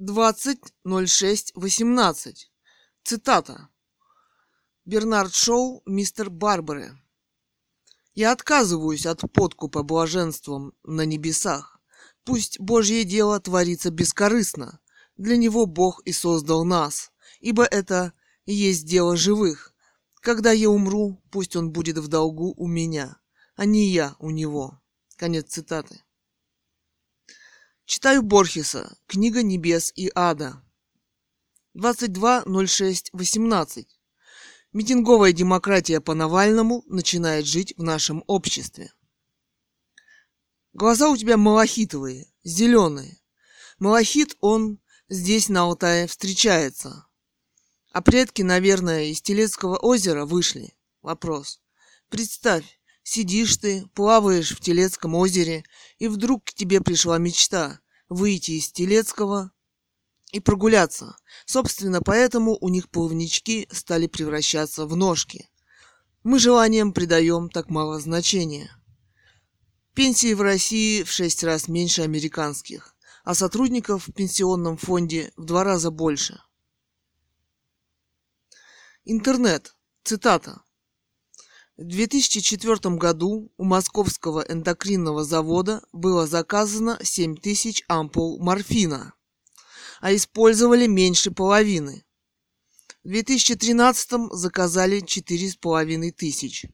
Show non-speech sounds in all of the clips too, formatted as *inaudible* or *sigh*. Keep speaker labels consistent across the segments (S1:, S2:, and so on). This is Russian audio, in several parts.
S1: 20.06.18. Цитата. Бернард Шоу, мистер Барбары. Я отказываюсь от подкупа блаженством на небесах. Пусть Божье дело творится бескорыстно. Для него Бог и создал нас, ибо это есть дело живых. Когда я умру, пусть он будет в долгу у меня, а не я у него. Конец цитаты. Читаю Борхеса. Книга небес и ада. 22.06.18. Митинговая демократия по Навальному начинает жить в нашем обществе. Глаза у тебя малахитовые, зеленые. Малахит, он здесь на Алтае встречается. А предки, наверное, из Телецкого озера вышли. Вопрос. Представь, сидишь ты, плаваешь в Телецком озере, и вдруг к тебе пришла мечта выйти из Телецкого и прогуляться. Собственно, поэтому у них плавнички стали превращаться в ножки. Мы желанием придаем так мало значения. Пенсии в России в шесть раз меньше американских, а сотрудников в пенсионном фонде в два раза больше. Интернет. Цитата. В 2004 году у Московского эндокринного завода было заказано 7 тысяч ампул морфина, а использовали меньше половины. В 2013 заказали 4,5 тысяч.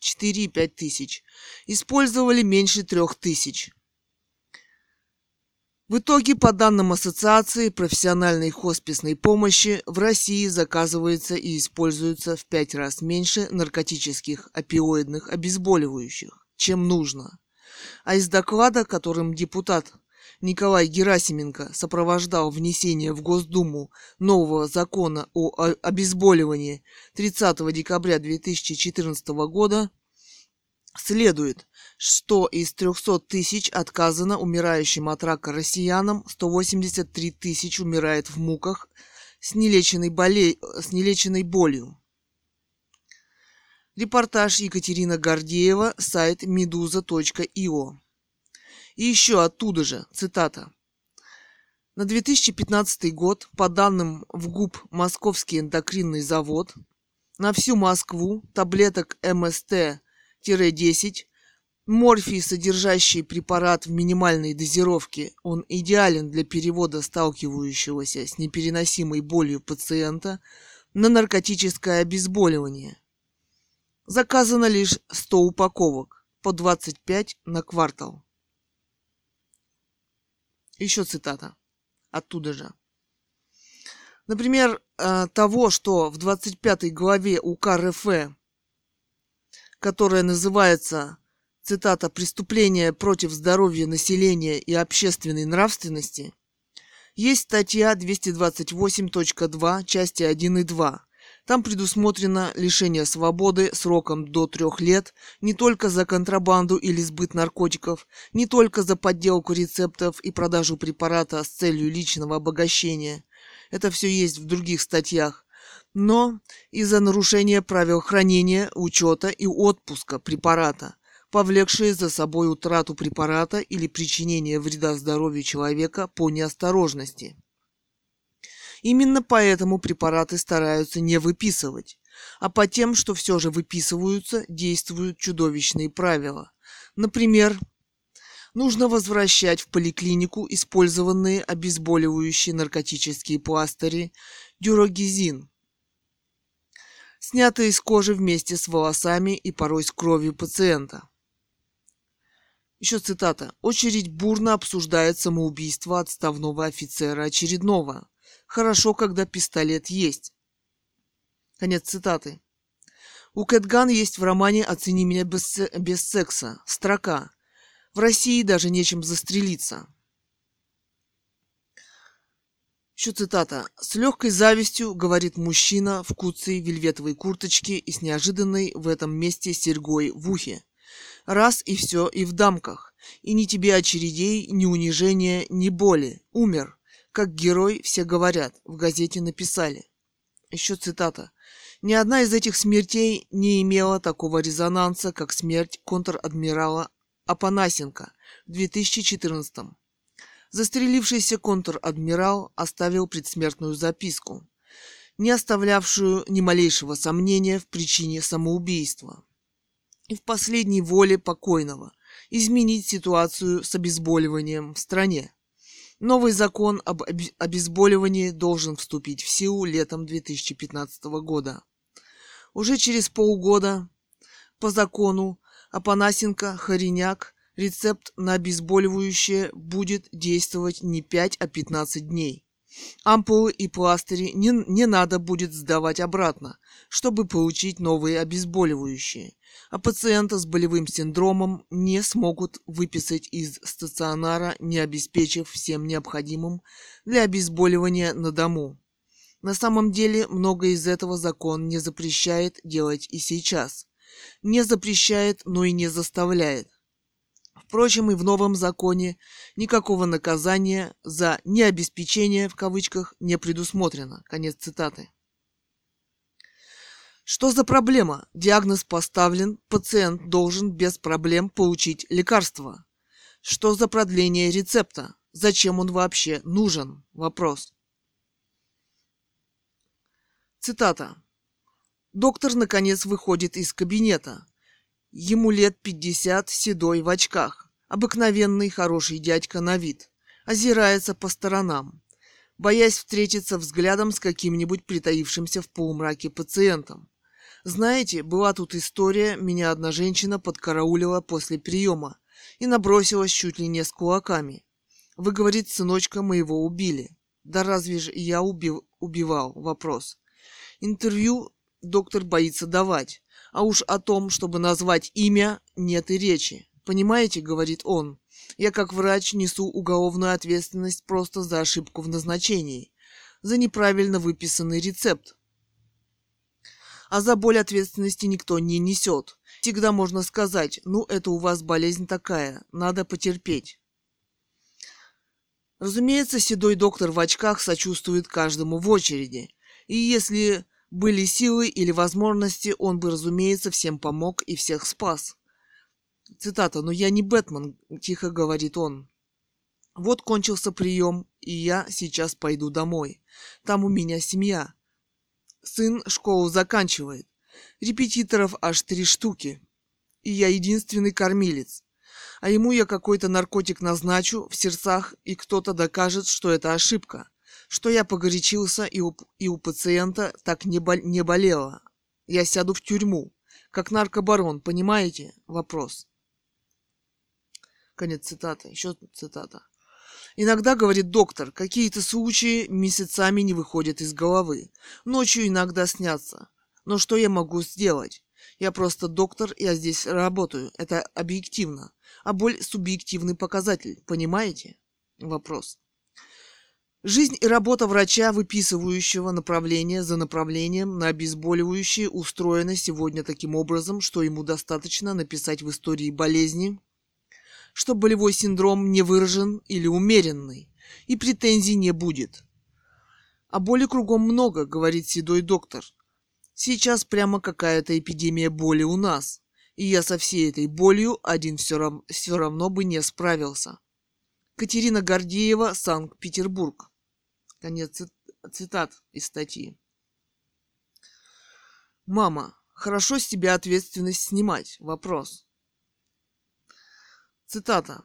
S1: 4-5 тысяч. Использовали меньше 3 тысяч. В итоге, по данным Ассоциации профессиональной хосписной помощи, в России заказывается и используется в пять раз меньше наркотических опиоидных обезболивающих, чем нужно. А из доклада, которым депутат Николай Герасименко сопровождал внесение в Госдуму нового закона о обезболивании 30 декабря 2014 года, следует, что из 300 тысяч отказано умирающим от рака россиянам, 183 тысяч умирает в муках с нелеченной, боле... с нелеченной болью. Репортаж Екатерина Гордеева, сайт meduza.io. И еще оттуда же, цитата. На 2015 год, по данным в ГУП Московский эндокринный завод, на всю Москву таблеток МСТ-10 Морфий, содержащий препарат в минимальной дозировке, он идеален для перевода сталкивающегося с непереносимой болью пациента на наркотическое обезболивание. Заказано лишь 100 упаковок, по 25 на квартал. Еще цитата оттуда же. Например, э, того, что в 25 главе УК РФ, которая называется цитата, «преступления против здоровья населения и общественной нравственности», есть статья 228.2, части 1 и 2. Там предусмотрено лишение свободы сроком до трех лет не только за контрабанду или сбыт наркотиков, не только за подделку рецептов и продажу препарата с целью личного обогащения. Это все есть в других статьях. Но и за нарушение правил хранения, учета и отпуска препарата – повлекшие за собой утрату препарата или причинение вреда здоровью человека по неосторожности. Именно поэтому препараты стараются не выписывать, а по тем, что все же выписываются, действуют чудовищные правила. Например, нужно возвращать в поликлинику использованные обезболивающие наркотические пластыри дюрогизин, снятые из кожи вместе с волосами и порой с кровью пациента. Еще цитата. Очередь бурно обсуждает самоубийство отставного офицера очередного. Хорошо, когда пистолет есть. Конец цитаты. У Кэтган есть в романе «Оцени меня без, без секса» строка. В России даже нечем застрелиться. Еще цитата. «С легкой завистью, — говорит мужчина в куцей вельветовой курточке и с неожиданной в этом месте серьгой в ухе. Раз и все, и в дамках. И ни тебе очередей, ни унижения, ни боли. Умер. Как герой, все говорят. В газете написали. Еще цитата. Ни одна из этих смертей не имела такого резонанса, как смерть контр-адмирала Апанасенко в 2014 -м. Застрелившийся контр-адмирал оставил предсмертную записку, не оставлявшую ни малейшего сомнения в причине самоубийства. И в последней воле покойного изменить ситуацию с обезболиванием в стране. Новый закон об обезболивании должен вступить в силу летом 2015 года. Уже через полгода по закону Апанасенко, Хореняк, рецепт на обезболивающее будет действовать не 5, а 15 дней. Ампулы и пластыри не, не надо будет сдавать обратно, чтобы получить новые обезболивающие, а пациента с болевым синдромом не смогут выписать из стационара, не обеспечив всем необходимым для обезболивания на дому. На самом деле, многое из этого закон не запрещает делать и сейчас. Не запрещает, но и не заставляет. Впрочем, и в новом законе никакого наказания за «необеспечение» в кавычках не предусмотрено. Конец цитаты. Что за проблема? Диагноз поставлен, пациент должен без проблем получить лекарство. Что за продление рецепта? Зачем он вообще нужен? Вопрос. Цитата. Доктор, наконец, выходит из кабинета. Ему лет пятьдесят, седой, в очках. Обыкновенный хороший дядька на вид. Озирается по сторонам, боясь встретиться взглядом с каким-нибудь притаившимся в полумраке пациентом. Знаете, была тут история, меня одна женщина подкараулила после приема и набросилась чуть ли не с кулаками. Вы, говорит, сыночка моего убили. Да разве же я убил, убивал? Вопрос. Интервью доктор боится давать. А уж о том, чтобы назвать имя, нет и речи. Понимаете, говорит он, я как врач несу уголовную ответственность просто за ошибку в назначении, за неправильно выписанный рецепт. А за боль ответственности никто не несет. Всегда можно сказать, ну это у вас болезнь такая, надо потерпеть. Разумеется, седой доктор в очках сочувствует каждому в очереди. И если были силы или возможности, он бы, разумеется, всем помог и всех спас. Цитата. «Но я не Бэтмен», — тихо говорит он. «Вот кончился прием, и я сейчас пойду домой. Там у меня семья. Сын школу заканчивает. Репетиторов аж три штуки. И я единственный кормилец. А ему я какой-то наркотик назначу в сердцах, и кто-то докажет, что это ошибка что я погорячился и у, и у пациента так не, бол, не болело. Я сяду в тюрьму, как наркобарон, понимаете? Вопрос. Конец цитаты. Еще цитата. Иногда, говорит доктор, какие-то случаи месяцами не выходят из головы. Ночью иногда снятся. Но что я могу сделать? Я просто доктор, я здесь работаю. Это объективно. А боль – субъективный показатель. Понимаете? Вопрос. Жизнь и работа врача, выписывающего направление за направлением на обезболивающие, устроена сегодня таким образом, что ему достаточно написать в истории болезни, что болевой синдром не выражен или умеренный, и претензий не будет. А боли кругом много, говорит седой доктор. Сейчас прямо какая-то эпидемия боли у нас, и я со всей этой болью один все, рав... все равно бы не справился. Катерина Гордеева, Санкт-Петербург. Конец цитат из статьи. Мама, хорошо с тебя ответственность снимать. Вопрос. Цитата.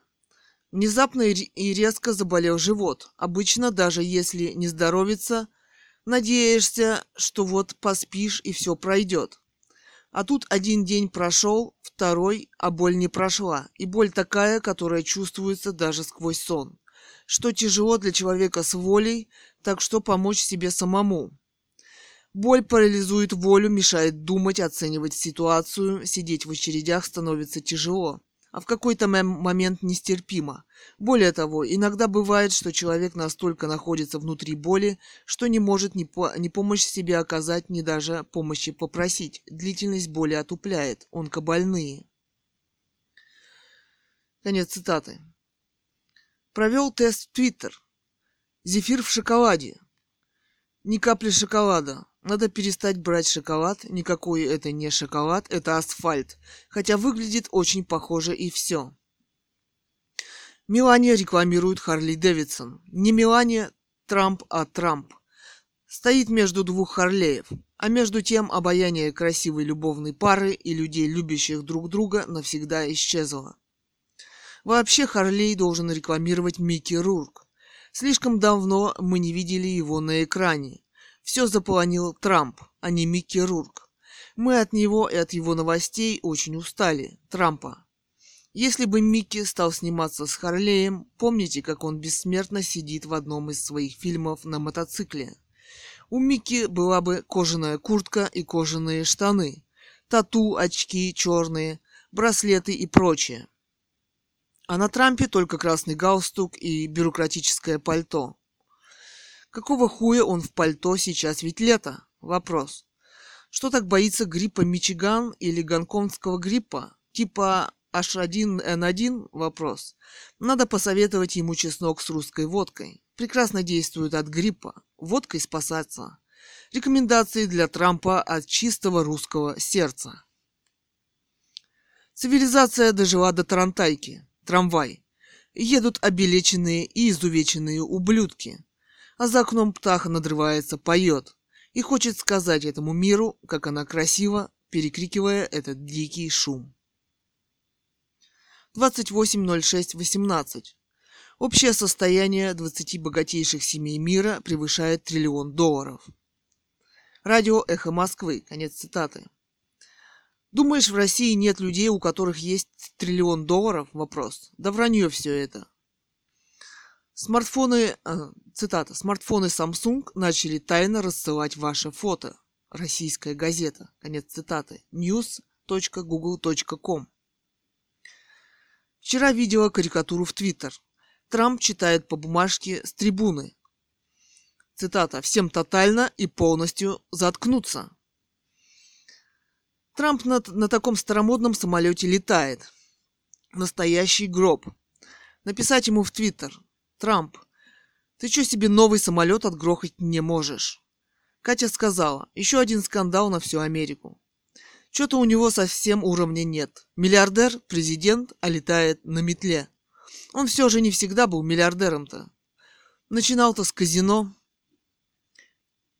S1: Внезапно и резко заболел живот. Обычно, даже если не здоровится, надеешься, что вот поспишь и все пройдет. А тут один день прошел, второй, а боль не прошла. И боль такая, которая чувствуется даже сквозь сон что тяжело для человека с волей, так что помочь себе самому. Боль парализует волю, мешает думать, оценивать ситуацию, сидеть в очередях становится тяжело, а в какой-то момент нестерпимо. Более того, иногда бывает, что человек настолько находится внутри боли, что не может ни, по ни помощь себе оказать, ни даже помощи попросить. Длительность боли отупляет, онкобольные. Конец цитаты. Провел тест в Твиттер. Зефир в шоколаде. Ни капли шоколада. Надо перестать брать шоколад. Никакой это не шоколад, это асфальт. Хотя выглядит очень похоже и все. Мелания рекламирует Харли Дэвидсон. Не Мелания Трамп, а Трамп. Стоит между двух Харлеев. А между тем обаяние красивой любовной пары и людей, любящих друг друга, навсегда исчезло. Вообще Харлей должен рекламировать Микки Рурк. Слишком давно мы не видели его на экране. Все заполонил Трамп, а не Микки Рурк. Мы от него и от его новостей очень устали. Трампа. Если бы Микки стал сниматься с Харлеем, помните, как он бессмертно сидит в одном из своих фильмов на мотоцикле? У Микки была бы кожаная куртка и кожаные штаны, тату, очки черные, браслеты и прочее. А на Трампе только красный галстук и бюрократическое пальто. Какого хуя он в пальто сейчас ведь лето? Вопрос. Что так боится гриппа Мичиган или гонконгского гриппа? Типа H1N1 вопрос. Надо посоветовать ему чеснок с русской водкой. Прекрасно действует от гриппа. Водкой спасаться. Рекомендации для Трампа от чистого русского сердца. Цивилизация дожила до Тарантайки. Трамвай. Едут обелеченные и изувеченные ублюдки. А за окном птаха надрывается, поет. И хочет сказать этому миру, как она красива, перекрикивая этот дикий шум. 28.06.18. Общее состояние 20 богатейших семей мира превышает триллион долларов. Радио «Эхо Москвы». Конец цитаты. Думаешь, в России нет людей, у которых есть триллион долларов? Вопрос. Да вранье все это. Смартфоны, э, цитата, смартфоны Samsung начали тайно рассылать ваше фото. Российская газета. Конец цитаты. news.google.com Вчера видела карикатуру в Твиттер. Трамп читает по бумажке с трибуны. Цитата. «Всем тотально и полностью заткнуться». Трамп на, на таком старомодном самолете летает. Настоящий гроб. Написать ему в Твиттер. Трамп, ты что себе новый самолет отгрохать не можешь? Катя сказала, еще один скандал на всю Америку. Что-то у него совсем уровня нет. Миллиардер, президент, а летает на метле. Он все же не всегда был миллиардером-то. Начинал-то с казино.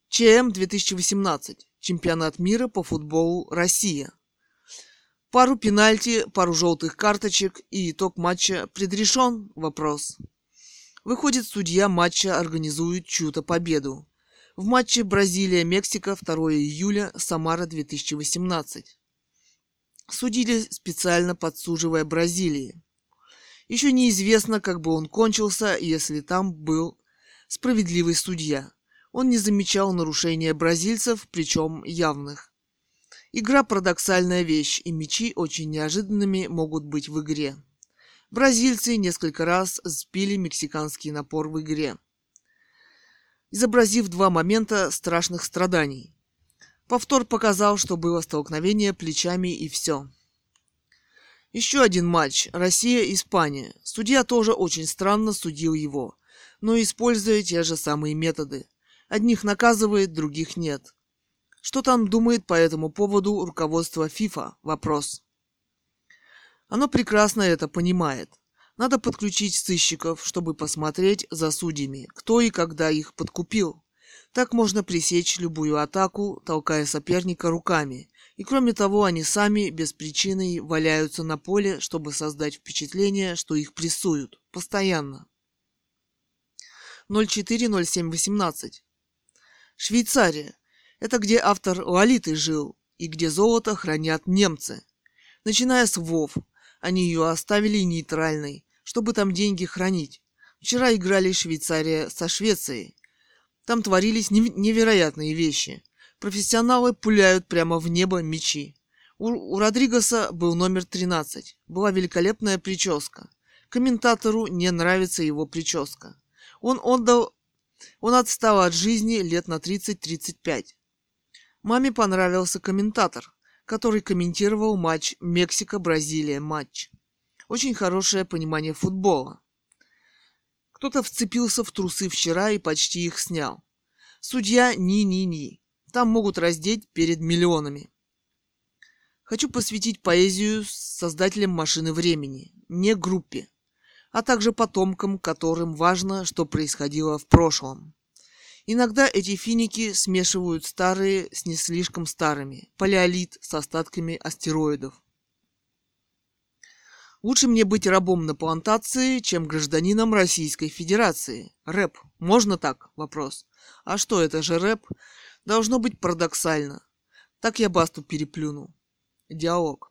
S1: ЧМ 2018. Чемпионат мира по футболу Россия. Пару пенальти, пару желтых карточек и итог матча предрешен? Вопрос. Выходит, судья матча организует чью-то победу в матче Бразилия-Мексика 2 июля, Самара 2018. Судили специально подсуживая Бразилии. Еще неизвестно, как бы он кончился, если там был справедливый судья. Он не замечал нарушения бразильцев, причем явных. Игра парадоксальная вещь, и мячи очень неожиданными могут быть в игре. Бразильцы несколько раз сбили мексиканский напор в игре – изобразив два момента страшных страданий. Повтор показал, что было столкновение плечами и все. Еще один матч. Россия-Испания. Судья тоже очень странно судил его, но используя те же самые методы. Одних наказывает, других нет. Что там думает по этому поводу руководство ФИФА? Вопрос. Оно прекрасно это понимает. Надо подключить сыщиков, чтобы посмотреть за судьями, кто и когда их подкупил. Так можно пресечь любую атаку, толкая соперника руками. И кроме того, они сами без причины валяются на поле, чтобы создать впечатление, что их прессуют. Постоянно. 040718. Швейцария. Это где автор Лолиты жил и где золото хранят немцы. Начиная с ВОВ, они ее оставили нейтральной, чтобы там деньги хранить. Вчера играли Швейцария со Швецией. Там творились невероятные вещи. Профессионалы пуляют прямо в небо мечи. У, у Родригеса был номер 13. Была великолепная прическа. Комментатору не нравится его прическа. Он отдал... Он отстал от жизни лет на 30-35. Маме понравился комментатор, который комментировал матч Мексика-Бразилия матч. Очень хорошее понимание футбола. Кто-то вцепился в трусы вчера и почти их снял. Судья ни-ни-ни. Там могут раздеть перед миллионами. Хочу посвятить поэзию создателям машины времени, не группе. А также потомкам, которым важно, что происходило в прошлом. Иногда эти финики смешивают старые с не слишком старыми, палеолит с остатками астероидов. Лучше мне быть рабом на плантации, чем гражданином Российской Федерации. Рэп. Можно так? Вопрос. А что это же рэп? Должно быть парадоксально. Так я басту переплюнул. Диалог.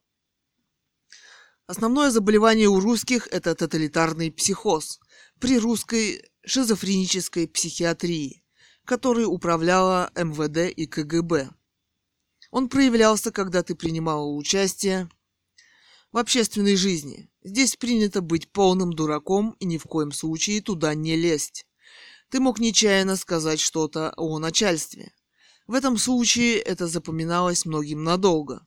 S1: Основное заболевание у русских – это тоталитарный психоз при русской шизофренической психиатрии, которой управляла МВД и КГБ. Он проявлялся, когда ты принимала участие в общественной жизни. Здесь принято быть полным дураком и ни в коем случае туда не лезть. Ты мог нечаянно сказать что-то о начальстве. В этом случае это запоминалось многим надолго.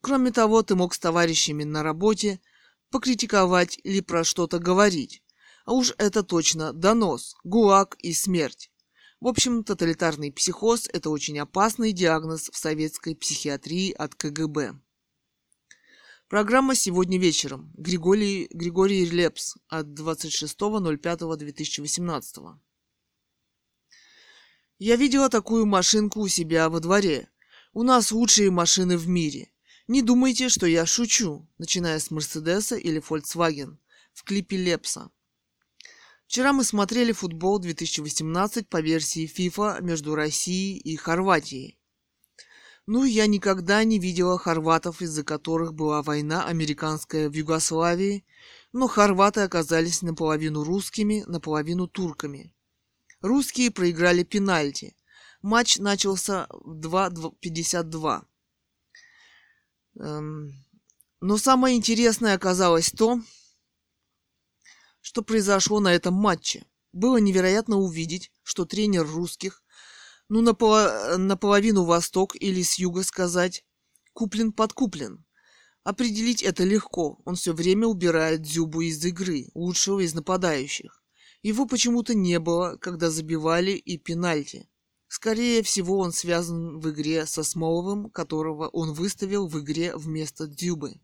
S1: Кроме того, ты мог с товарищами на работе покритиковать или про что-то говорить. А уж это точно донос, гуак и смерть. В общем, тоталитарный психоз – это очень опасный диагноз в советской психиатрии от КГБ. Программа сегодня вечером. Григорий, Григорий Лепс от 26.05.2018. Я видела такую машинку у себя во дворе. У нас лучшие машины в мире. Не думайте, что я шучу, начиная с Мерседеса или Volkswagen в клипе Лепса. Вчера мы смотрели футбол 2018 по версии FIFA между Россией и Хорватией. Ну, я никогда не видела хорватов, из-за которых была война американская в Югославии, но хорваты оказались наполовину русскими, наполовину турками. Русские проиграли пенальти. Матч начался в 2.52. Эм, но самое интересное оказалось то, что произошло на этом матче. Было невероятно увидеть, что тренер русских ну, наполо... наполовину восток или с юга сказать, куплен подкуплен. Определить это легко. Он все время убирает Дзюбу из игры, лучшего из нападающих. Его почему-то не было, когда забивали и пенальти. Скорее всего, он связан в игре со Смоловым, которого он выставил в игре вместо Дзюбы.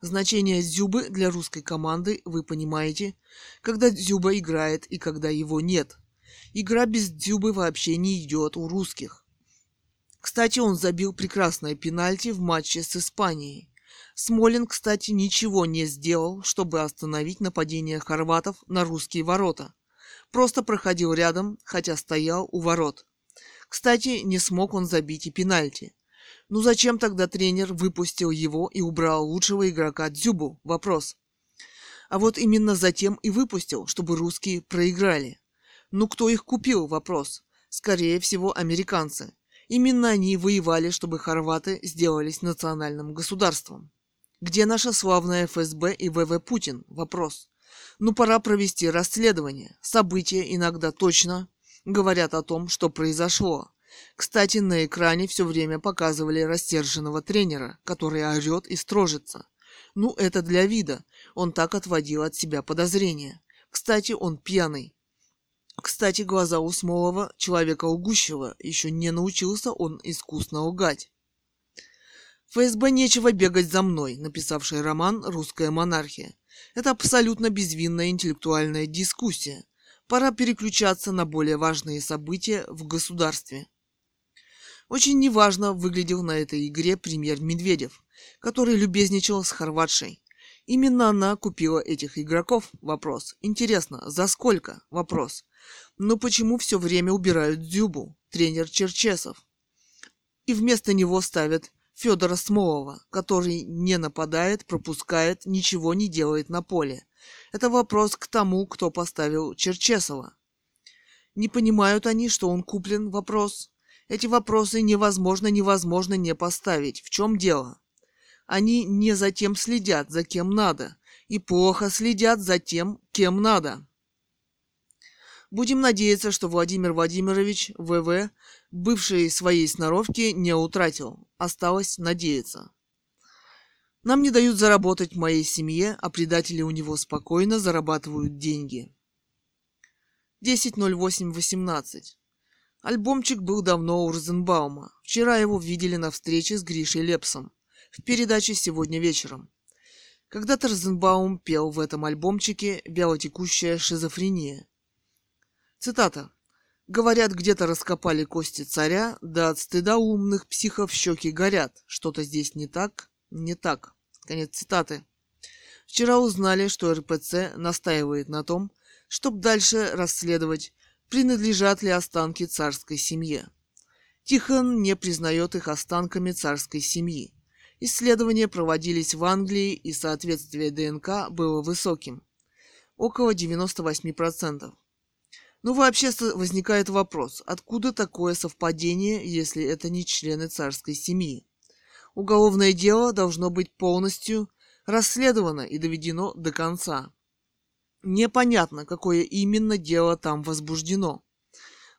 S1: Значение Дзюбы для русской команды вы понимаете, когда Дзюба играет и когда его нет – Игра без Дзюбы вообще не идет у русских. Кстати, он забил прекрасное пенальти в матче с Испанией. Смолин, кстати, ничего не сделал, чтобы остановить нападение хорватов на русские ворота. Просто проходил рядом, хотя стоял у ворот. Кстати, не смог он забить и пенальти. Ну зачем тогда тренер выпустил его и убрал лучшего игрока Дзюбу? Вопрос. А вот именно затем и выпустил, чтобы русские проиграли. Ну кто их купил? Вопрос. Скорее всего, американцы. Именно они воевали, чтобы хорваты сделались национальным государством. Где наша славная ФСБ и ВВ Путин? Вопрос. Ну пора провести расследование. События иногда точно говорят о том, что произошло. Кстати, на экране все время показывали растерженного тренера, который орет и строжится. Ну, это для вида. Он так отводил от себя подозрения. Кстати, он пьяный. Кстати, глаза у Смолова, человека лгущего, еще не научился он искусно лгать. ФСБ нечего бегать за мной, написавший роман «Русская монархия». Это абсолютно безвинная интеллектуальная дискуссия. Пора переключаться на более важные события в государстве. Очень неважно выглядел на этой игре премьер Медведев, который любезничал с Хорватшей. Именно она купила этих игроков? Вопрос. Интересно, за сколько? Вопрос. Но почему все время убирают Дзюбу, тренер Черчесов? И вместо него ставят Федора Смолова, который не нападает, пропускает, ничего не делает на поле. Это вопрос к тому, кто поставил Черчесова. Не понимают они, что он куплен? Вопрос. Эти вопросы невозможно, невозможно не поставить. В чем дело? Они не за тем следят, за кем надо, и плохо следят за тем, кем надо. Будем надеяться, что Владимир Владимирович ВВ бывшей своей сноровки не утратил. Осталось надеяться. Нам не дают заработать в моей семье, а предатели у него спокойно зарабатывают деньги. 10.08.18. Альбомчик был давно у Розенбаума. Вчера его видели на встрече с Гришей Лепсом в передаче сегодня вечером. Когда-то Розенбаум пел в этом альбомчике «Вялотекущая шизофрения». Цитата. Говорят, где-то раскопали кости царя, да от стыда умных психов щеки горят. Что-то здесь не так, не так. Конец цитаты. Вчера узнали, что РПЦ настаивает на том, чтобы дальше расследовать, принадлежат ли останки царской семье. Тихон не признает их останками царской семьи. Исследования проводились в Англии, и соответствие ДНК было высоким – около 98%. Ну, вообще возникает вопрос, откуда такое совпадение, если это не члены царской семьи? Уголовное дело должно быть полностью расследовано и доведено до конца. Непонятно, какое именно дело там возбуждено.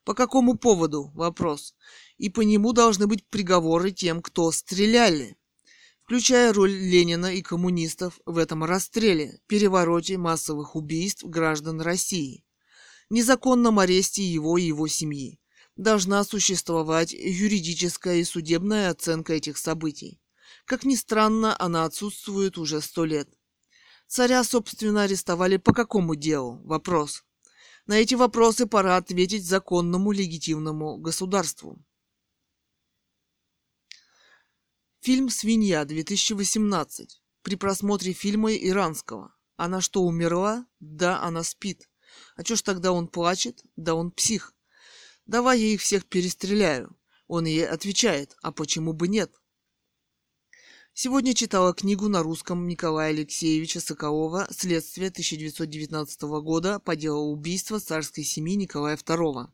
S1: По какому поводу? Вопрос. И по нему должны быть приговоры тем, кто стреляли, включая роль Ленина и коммунистов в этом расстреле, перевороте массовых убийств граждан России незаконном аресте его и его семьи. Должна существовать юридическая и судебная оценка этих событий. Как ни странно, она отсутствует уже сто лет. Царя, собственно, арестовали по какому делу? Вопрос. На эти вопросы пора ответить законному легитимному государству. Фильм «Свинья» 2018. При просмотре фильма иранского. Она что, умерла? Да, она спит. А чё ж тогда он плачет? Да он псих. Давай я их всех перестреляю. Он ей отвечает, а почему бы нет? Сегодня читала книгу на русском Николая Алексеевича Соколова «Следствие 1919 года по делу убийства царской семьи Николая II».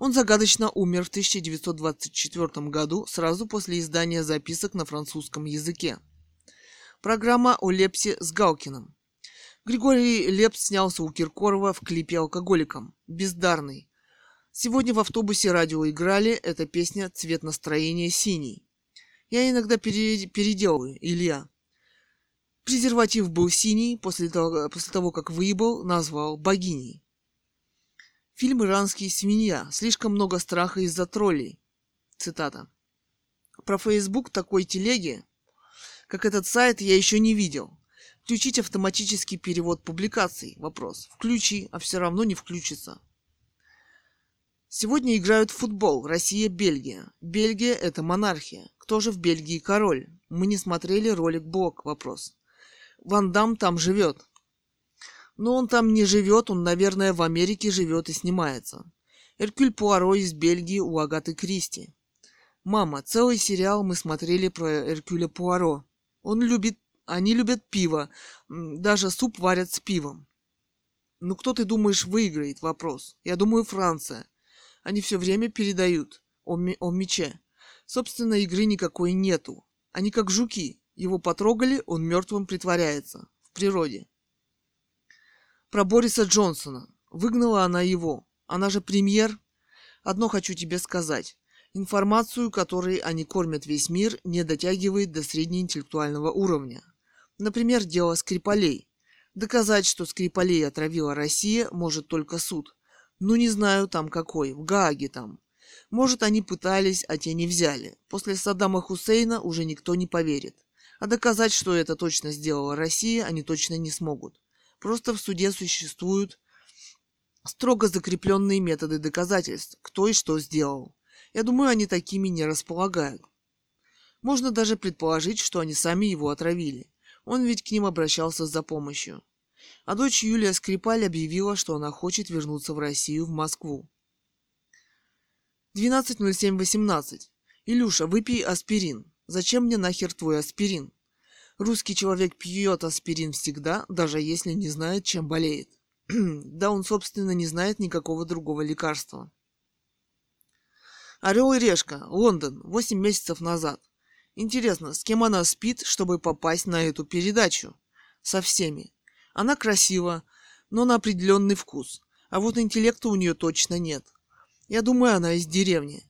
S1: Он загадочно умер в 1924 году, сразу после издания записок на французском языке. Программа о Лепсе с Галкиным. Григорий Лепс снялся у Киркорова в клипе «Алкоголиком». Бездарный. Сегодня в автобусе радио играли, эта песня «Цвет настроения синий». Я иногда переделываю, Илья. Презерватив был синий, после того, после того как выебал, назвал богиней. Фильм «Иранский свинья». Слишком много страха из-за троллей. Цитата. Про Facebook такой телеги, как этот сайт, я еще не видел. Включить автоматический перевод публикаций. Вопрос. Включи, а все равно не включится. Сегодня играют в футбол. Россия-Бельгия. Бельгия – это монархия. Кто же в Бельгии король? Мы не смотрели ролик Блок. Вопрос. Ван Дам там живет. Но он там не живет, он, наверное, в Америке живет и снимается. Эркюль Пуаро из Бельгии у Агаты Кристи. Мама, целый сериал мы смотрели про Эркюля Пуаро. Он любит они любят пиво. Даже суп варят с пивом. Ну кто ты думаешь выиграет? Вопрос. Я думаю Франция. Они все время передают о, о мече. Собственно, игры никакой нету. Они как жуки. Его потрогали, он мертвым притворяется. В природе. Про Бориса Джонсона. Выгнала она его. Она же премьер. Одно хочу тебе сказать. Информацию, которой они кормят весь мир, не дотягивает до среднеинтеллектуального уровня. Например, дело Скрипалей. Доказать, что Скрипалей отравила Россия, может только суд. Ну, не знаю там какой, в Гааге там. Может, они пытались, а те не взяли. После Саддама Хусейна уже никто не поверит. А доказать, что это точно сделала Россия, они точно не смогут. Просто в суде существуют строго закрепленные методы доказательств, кто и что сделал. Я думаю, они такими не располагают. Можно даже предположить, что они сами его отравили. Он ведь к ним обращался за помощью. А дочь Юлия Скрипаль объявила, что она хочет вернуться в Россию, в Москву. 12.07.18. Илюша, выпей аспирин. Зачем мне нахер твой аспирин? Русский человек пьет аспирин всегда, даже если не знает, чем болеет. *clears throat* да он, собственно, не знает никакого другого лекарства. Орел и решка, Лондон, 8 месяцев назад. Интересно, с кем она спит, чтобы попасть на эту передачу? Со всеми. Она красива, но на определенный вкус. А вот интеллекта у нее точно нет. Я думаю, она из деревни.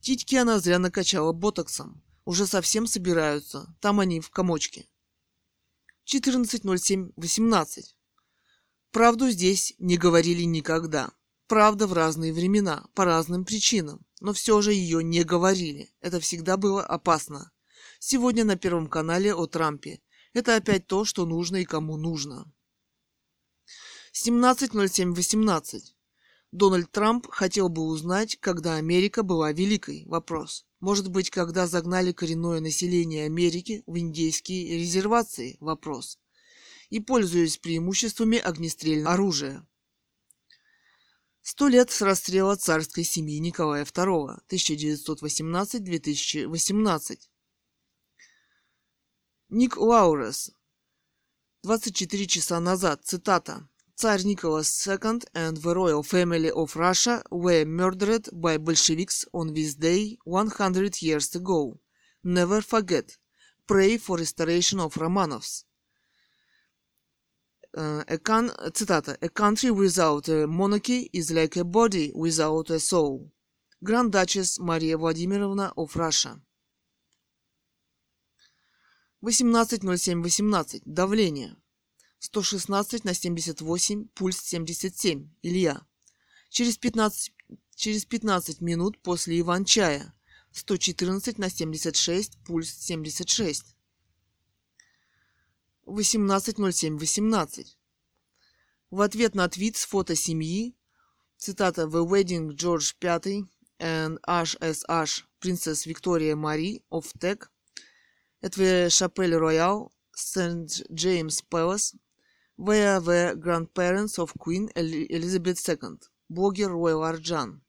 S1: Титьки она зря накачала ботоксом. Уже совсем собираются. Там они в комочке. 14.07.18. Правду здесь не говорили никогда. Правда в разные времена, по разным причинам. Но все же ее не говорили. Это всегда было опасно. Сегодня на Первом канале о Трампе. Это опять то, что нужно и кому нужно. 17.07.18. Дональд Трамп хотел бы узнать, когда Америка была великой. Вопрос. Может быть, когда загнали коренное население Америки в индейские резервации? Вопрос. И пользуясь преимуществами огнестрельного оружия. Сто лет с расстрела царской семьи Николая II, 1918-2018. Ник Лаурес. 24 часа назад. Цитата. Царь Nicholas II and the royal family of Russia were murdered by Bolsheviks on this day 100 years ago. Never forget. Pray for restoration of Romanovs. Uh, a con- цитата. A country without a monarchy is like a body without a soul. Grand Duchess Мария Владимировна of Russia. 18.07.18. Давление. 116 на 78, пульс 77. Илья. Через 15, через 15 минут после Иван-чая. 114 на 76, пульс 76. 18.07.18. В ответ на твит с фото семьи, цитата «The Wedding George V and Ash, Princess Victoria Marie of Tech the Chapelle Royale, St. James Palace, were the grandparents of Queen Elizabeth II, блогер Ройл Арджан.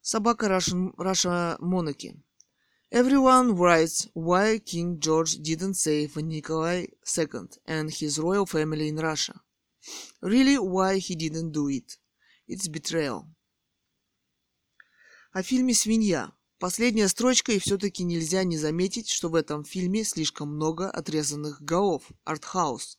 S1: Собака Russian, Russia Monarchy. Everyone writes why King George didn't save Nikolai II and his royal family in Russia. Really, why he didn't do it? It's betrayal. О фильме «Свинья». Последняя строчка, и все-таки нельзя не заметить, что в этом фильме слишком много отрезанных голов. Артхаус.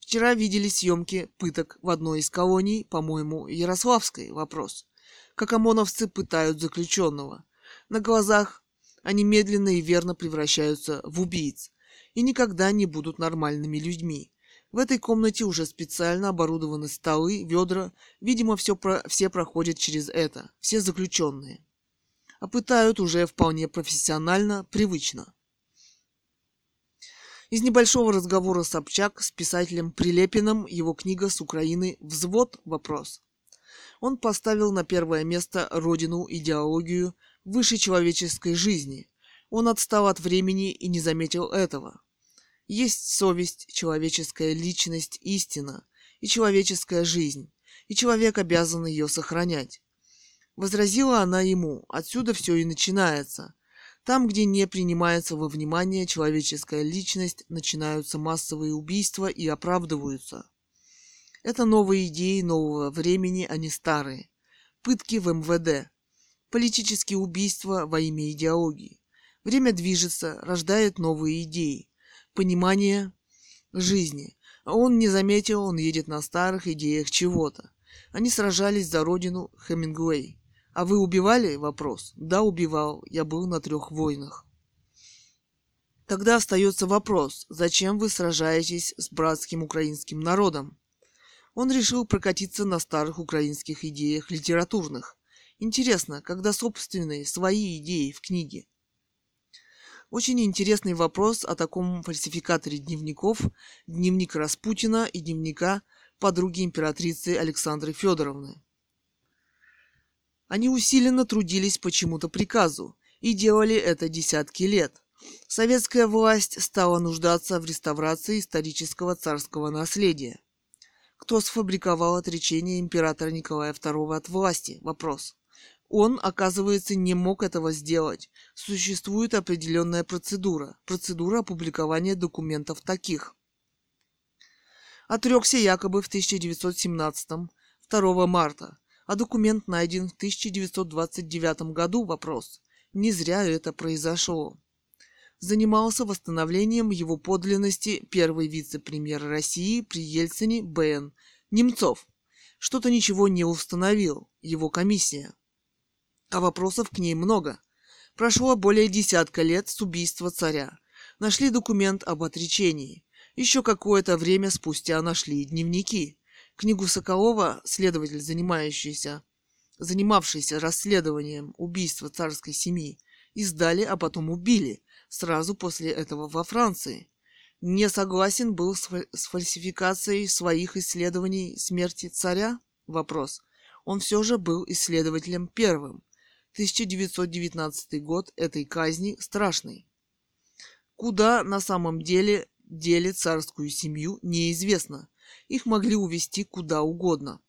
S1: Вчера видели съемки пыток в одной из колоний, по-моему, Ярославской. Вопрос. Как ОМОНовцы пытают заключенного. На глазах они медленно и верно превращаются в убийц и никогда не будут нормальными людьми. В этой комнате уже специально оборудованы столы, ведра. Видимо, все, про... все проходят через это, все заключенные. А пытают уже вполне профессионально, привычно. Из небольшого разговора Собчак с писателем Прилепиным его книга с Украины «Взвод. Вопрос». Он поставил на первое место родину, идеологию, выше человеческой жизни. Он отстал от времени и не заметил этого. Есть совесть, человеческая личность, истина и человеческая жизнь, и человек обязан ее сохранять. Возразила она ему, отсюда все и начинается. Там, где не принимается во внимание человеческая личность, начинаются массовые убийства и оправдываются. Это новые идеи нового времени, а не старые. Пытки в МВД. Политические убийства во имя идеологии. Время движется, рождает новые идеи. Понимание жизни. А он не заметил, он едет на старых идеях чего-то. Они сражались за родину Хемингуэй. А вы убивали? Вопрос. Да, убивал. Я был на трех войнах. Тогда остается вопрос, зачем вы сражаетесь с братским украинским народом? Он решил прокатиться на старых украинских идеях литературных. Интересно, когда собственные, свои идеи в книге. Очень интересный вопрос о таком фальсификаторе дневников, дневник Распутина и дневника подруги императрицы Александры Федоровны. Они усиленно трудились по чему-то приказу и делали это десятки лет. Советская власть стала нуждаться в реставрации исторического царского наследия. Кто сфабриковал отречение императора Николая II от власти? Вопрос. Он, оказывается, не мог этого сделать. Существует определенная процедура. Процедура опубликования документов таких. Отрекся якобы в 1917 2 марта, а документ найден в 1929 году. Вопрос. Не зря это произошло. Занимался восстановлением его подлинности первый вице-премьер России при Ельцине Б.Н. Немцов. Что-то ничего не установил. Его комиссия а вопросов к ней много. Прошло более десятка лет с убийства царя. Нашли документ об отречении. Еще какое-то время спустя нашли дневники. Книгу Соколова, следователь, занимающийся, занимавшийся расследованием убийства царской семьи, издали, а потом убили. сразу после этого во Франции. Не согласен был с фальсификацией своих исследований смерти царя? Вопрос. Он все же был исследователем первым. 1919 год этой казни страшный. Куда на самом деле дели царскую семью, неизвестно. Их могли увезти куда угодно.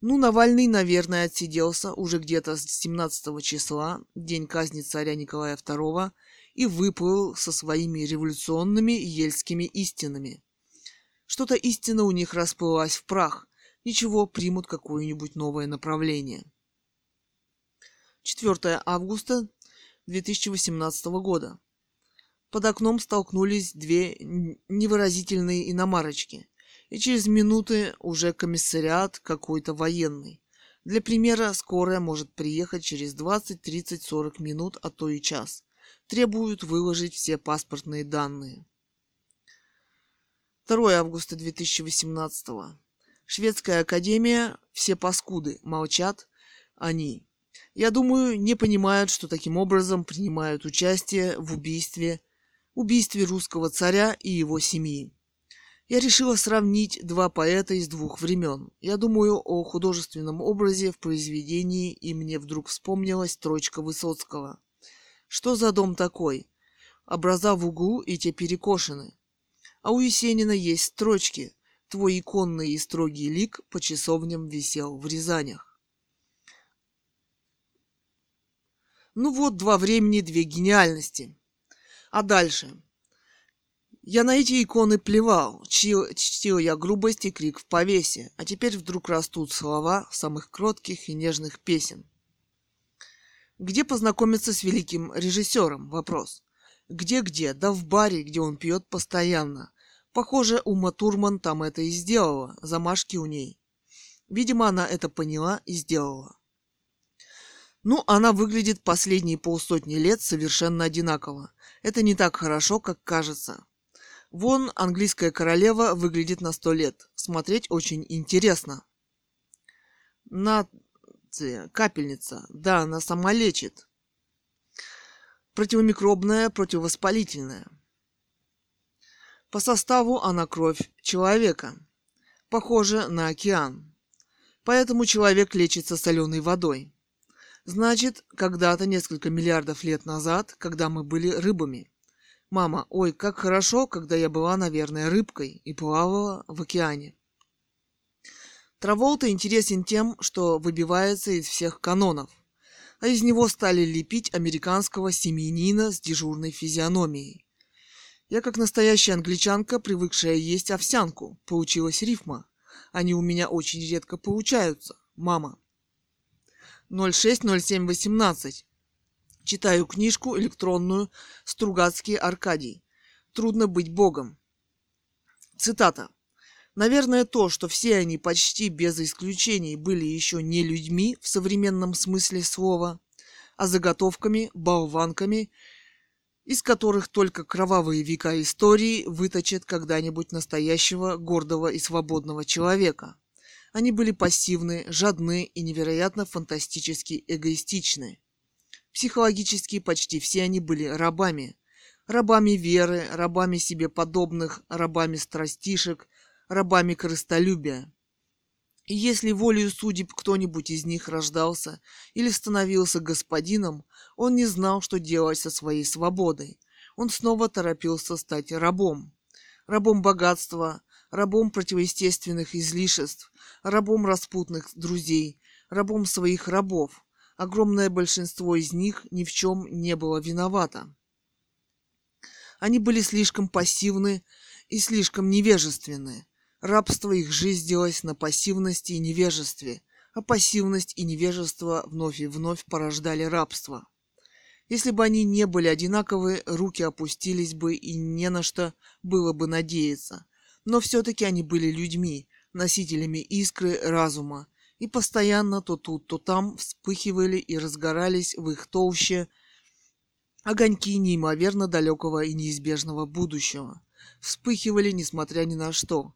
S1: Ну, Навальный, наверное, отсиделся уже где-то с 17 числа, день казни царя Николая II, и выплыл со своими революционными ельскими истинами. Что-то истина у них расплылась в прах. Ничего, примут какое-нибудь новое направление. 4 августа 2018 года. Под окном столкнулись две невыразительные иномарочки. И через минуты уже комиссариат какой-то военный. Для примера, скорая может приехать через 20, 30, 40 минут, а то и час. Требуют выложить все паспортные данные. 2 августа 2018. Шведская академия, все паскуды, молчат они. Я думаю, не понимают, что таким образом принимают участие в убийстве убийстве русского царя и его семьи. Я решила сравнить два поэта из двух времен. Я думаю о художественном образе в произведении, и мне вдруг вспомнилась строчка Высоцкого. Что за дом такой? Образа в углу и те перекошены. А у Есенина есть строчки. Твой иконный и строгий лик по часовням висел в Рязанях. Ну вот два времени, две гениальности. А дальше? Я на эти иконы плевал, чтил, чтил я грубость и крик в повесе, а теперь вдруг растут слова самых кротких и нежных песен. Где познакомиться с великим режиссером? Вопрос. Где-где? Да в баре, где он пьет постоянно. Похоже, Ума Турман там это и сделала, замашки у ней. Видимо, она это поняла и сделала. Ну, она выглядит последние полсотни лет совершенно одинаково. Это не так хорошо, как кажется. Вон английская королева выглядит на сто лет. Смотреть очень интересно. Нация, капельница. Да, она сама лечит. Противомикробная, противовоспалительная. По составу она кровь человека. Похоже на океан. Поэтому человек лечится соленой водой. Значит, когда-то несколько миллиардов лет назад, когда мы были рыбами. Мама, ой, как хорошо, когда я была, наверное, рыбкой и плавала в океане. Траволта интересен тем, что выбивается из всех канонов, а из него стали лепить американского семьянина с дежурной физиономией. Я, как настоящая англичанка, привыкшая есть овсянку, получилась рифма. Они у меня очень редко получаются, мама. 060718. Читаю книжку электронную «Стругацкий Аркадий». Трудно быть богом. Цитата. Наверное, то, что все они почти без исключений были еще не людьми в современном смысле слова, а заготовками, болванками, из которых только кровавые века истории выточат когда-нибудь настоящего гордого и свободного человека. Они были пассивны, жадны и невероятно фантастически эгоистичны. Психологически почти все они были рабами. Рабами веры, рабами себе подобных, рабами страстишек, рабами корыстолюбия. И если волею судеб кто-нибудь из них рождался или становился господином, он не знал, что делать со своей свободой. Он снова торопился стать рабом. Рабом богатства, рабом противоестественных излишеств, рабом распутных друзей, рабом своих рабов. Огромное большинство из них ни в чем не было виновато. Они были слишком пассивны и слишком невежественны. Рабство их жизнилось на пассивности и невежестве, а пассивность и невежество вновь и вновь порождали рабство. Если бы они не были одинаковы, руки опустились бы и не на что было бы надеяться – но все-таки они были людьми, носителями искры разума, и постоянно то тут, то там вспыхивали и разгорались в их толще огоньки неимоверно далекого и неизбежного будущего. Вспыхивали, несмотря ни на что,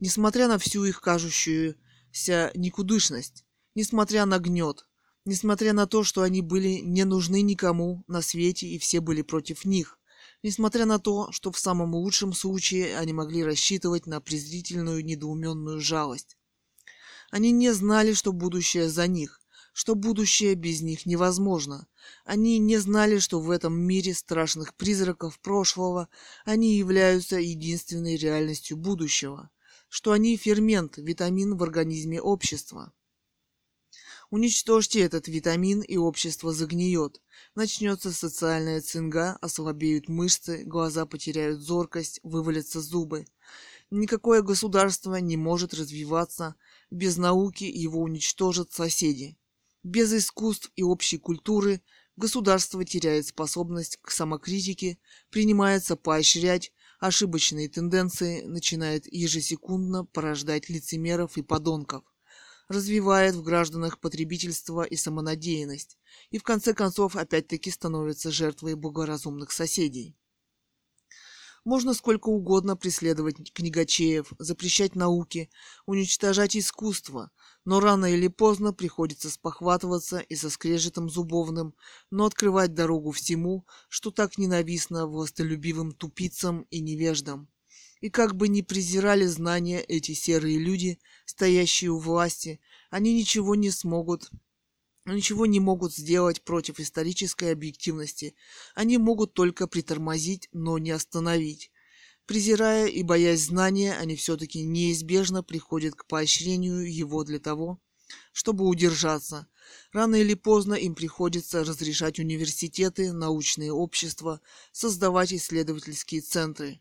S1: несмотря на всю их кажущуюся никудышность, несмотря на гнет, Несмотря на то, что они были не нужны никому на свете и все были против них. Несмотря на то, что в самом лучшем случае они могли рассчитывать на презрительную недоуменную жалость. Они не знали, что будущее за них, что будущее без них невозможно. Они не знали, что в этом мире страшных призраков прошлого они являются единственной реальностью будущего, что они фермент, витамин в организме общества. Уничтожьте этот витамин, и общество загниет. Начнется социальная цинга, ослабеют мышцы, глаза потеряют зоркость, вывалятся зубы. Никакое государство не может развиваться, без науки его уничтожат соседи. Без искусств и общей культуры государство теряет способность к самокритике, принимается поощрять ошибочные тенденции, начинает ежесекундно порождать лицемеров и подонков, развивает в гражданах потребительство и самонадеянность, и в конце концов опять-таки становится жертвой благоразумных соседей. Можно сколько угодно преследовать книгачеев, запрещать науки, уничтожать искусство, но рано или поздно приходится спохватываться и со скрежетом зубовным, но открывать дорогу всему, что так ненавистно властолюбивым тупицам и невеждам. И как бы ни презирали знания эти серые люди, стоящие у власти, они ничего не смогут ничего не могут сделать против исторической объективности. Они могут только притормозить, но не остановить. Презирая и боясь знания, они все-таки неизбежно приходят к поощрению его для того, чтобы удержаться. Рано или поздно им приходится разрешать университеты, научные общества, создавать исследовательские центры,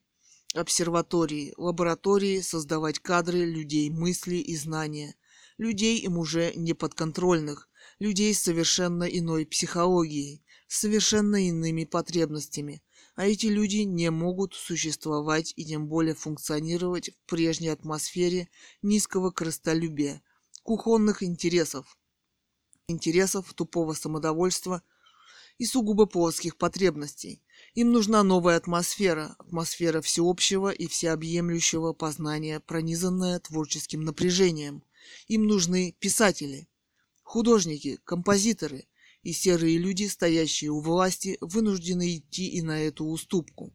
S1: обсерватории, лаборатории, создавать кадры людей мысли и знания, людей им уже не подконтрольных, людей с совершенно иной психологией, с совершенно иными потребностями, а эти люди не могут существовать и тем более функционировать в прежней атмосфере низкого крыстолюбия, кухонных интересов, интересов тупого самодовольства и сугубо плоских потребностей. Им нужна новая атмосфера, атмосфера всеобщего и всеобъемлющего познания, пронизанная творческим напряжением. Им нужны писатели, Художники, композиторы и серые люди, стоящие у власти, вынуждены идти и на эту уступку.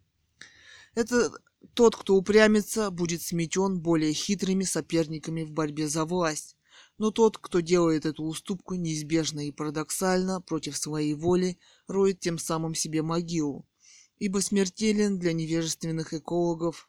S1: Это тот, кто упрямится, будет сметен более хитрыми соперниками в борьбе за власть. Но тот, кто делает эту уступку неизбежно и парадоксально против своей воли, роет тем самым себе могилу. Ибо смертелен для невежественных экологов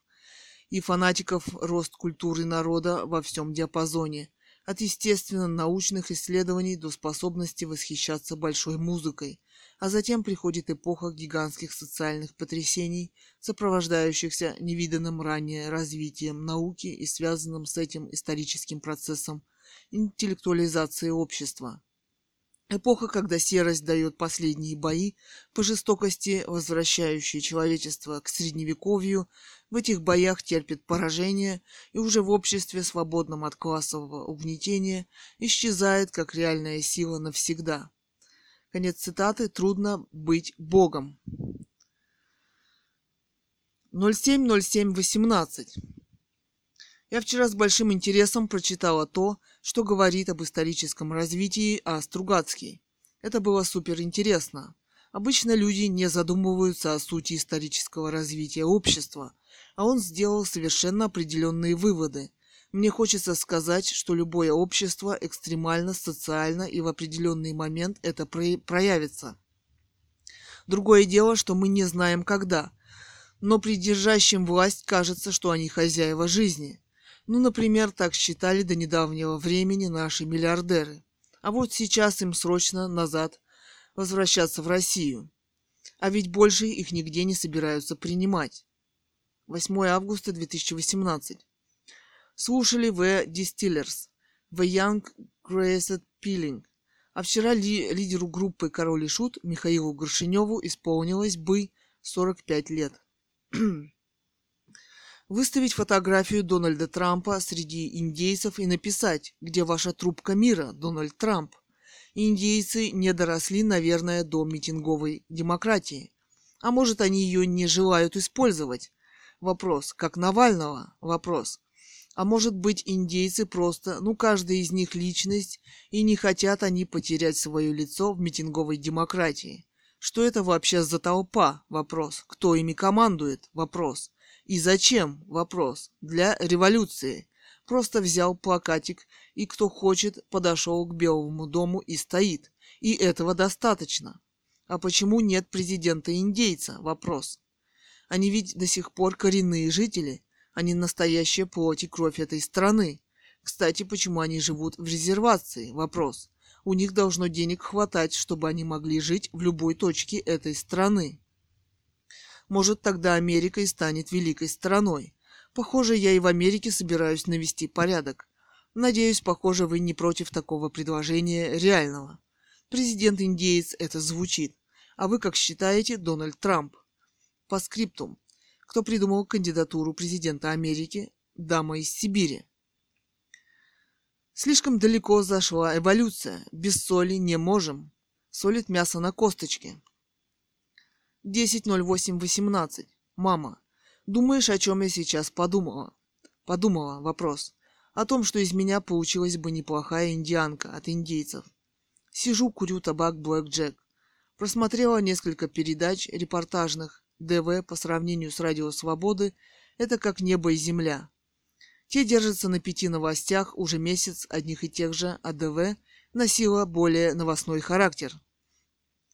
S1: и фанатиков рост культуры народа во всем диапазоне – от естественно-научных исследований до способности восхищаться большой музыкой, а затем приходит эпоха гигантских социальных потрясений, сопровождающихся невиданным ранее развитием науки и связанным с этим историческим процессом интеллектуализации общества. Эпоха, когда серость дает последние бои, по жестокости возвращающие человечество к средневековью, в этих боях терпит поражение и уже в обществе, свободном от классового угнетения, исчезает как реальная сила навсегда. Конец цитаты «Трудно быть Богом». 07.07.18 Я вчера с большим интересом прочитала то, что говорит об историческом развитии А. Стругацкий. Это было супер интересно. Обычно люди не задумываются о сути исторического развития общества, а он сделал совершенно определенные выводы. Мне хочется сказать, что любое общество экстремально, социально и в определенный момент это проявится. Другое дело, что мы не знаем когда, но при держащем власть кажется, что они хозяева жизни – ну, например, так считали до недавнего времени наши миллиардеры. А вот сейчас им срочно назад возвращаться в Россию. А ведь больше их нигде не собираются принимать. 8 августа 2018. Слушали В. Distillers, The Young Graced Peeling. А вчера ли, лидеру группы «Король и Шут» Михаилу Горшиневу исполнилось бы 45 лет. *clears throat* Выставить фотографию Дональда Трампа среди индейцев и написать, где ваша трубка мира, Дональд Трамп. Индейцы не доросли, наверное, до митинговой демократии. А может, они ее не желают использовать? Вопрос. Как Навального? Вопрос. А может быть, индейцы просто, ну, каждый из них личность, и не хотят они потерять свое лицо в митинговой демократии. Что это вообще за толпа? Вопрос. Кто ими командует? Вопрос. И зачем? Вопрос. Для революции. Просто взял плакатик, и кто хочет, подошел к Белому дому и стоит. И этого достаточно. А почему нет президента-индейца? Вопрос. Они ведь до сих пор коренные жители, они настоящая плоть и кровь этой страны. Кстати, почему они живут в резервации? Вопрос. У них должно денег хватать, чтобы они могли жить в любой точке этой страны. Может, тогда Америка и станет великой страной. Похоже, я и в Америке собираюсь навести порядок. Надеюсь, похоже, вы не против такого предложения реального. Президент-индеец это звучит. А вы как считаете, Дональд Трамп? По скриптум кто придумал кандидатуру президента Америки «Дама из Сибири». Слишком далеко зашла эволюция. Без соли не можем. Солит мясо на косточке. 10.08.18. Мама, думаешь, о чем я сейчас подумала? Подумала. Вопрос. О том, что из меня получилась бы неплохая индианка от индейцев. Сижу, курю табак Блэк Джек. Просмотрела несколько передач репортажных ДВ по сравнению с Радио Свободы – это как небо и земля. Те держатся на пяти новостях уже месяц одних и тех же, а ДВ носила более новостной характер.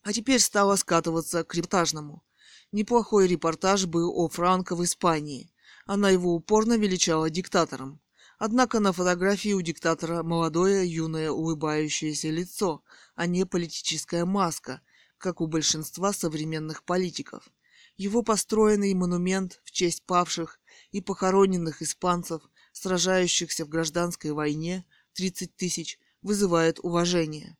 S1: А теперь стала скатываться к репортажному. Неплохой репортаж был о Франко в Испании. Она его упорно величала диктатором. Однако на фотографии у диктатора молодое, юное, улыбающееся лицо, а не политическая маска, как у большинства современных политиков – его построенный монумент в честь павших и похороненных испанцев, сражающихся в гражданской войне, 30 тысяч, вызывает уважение.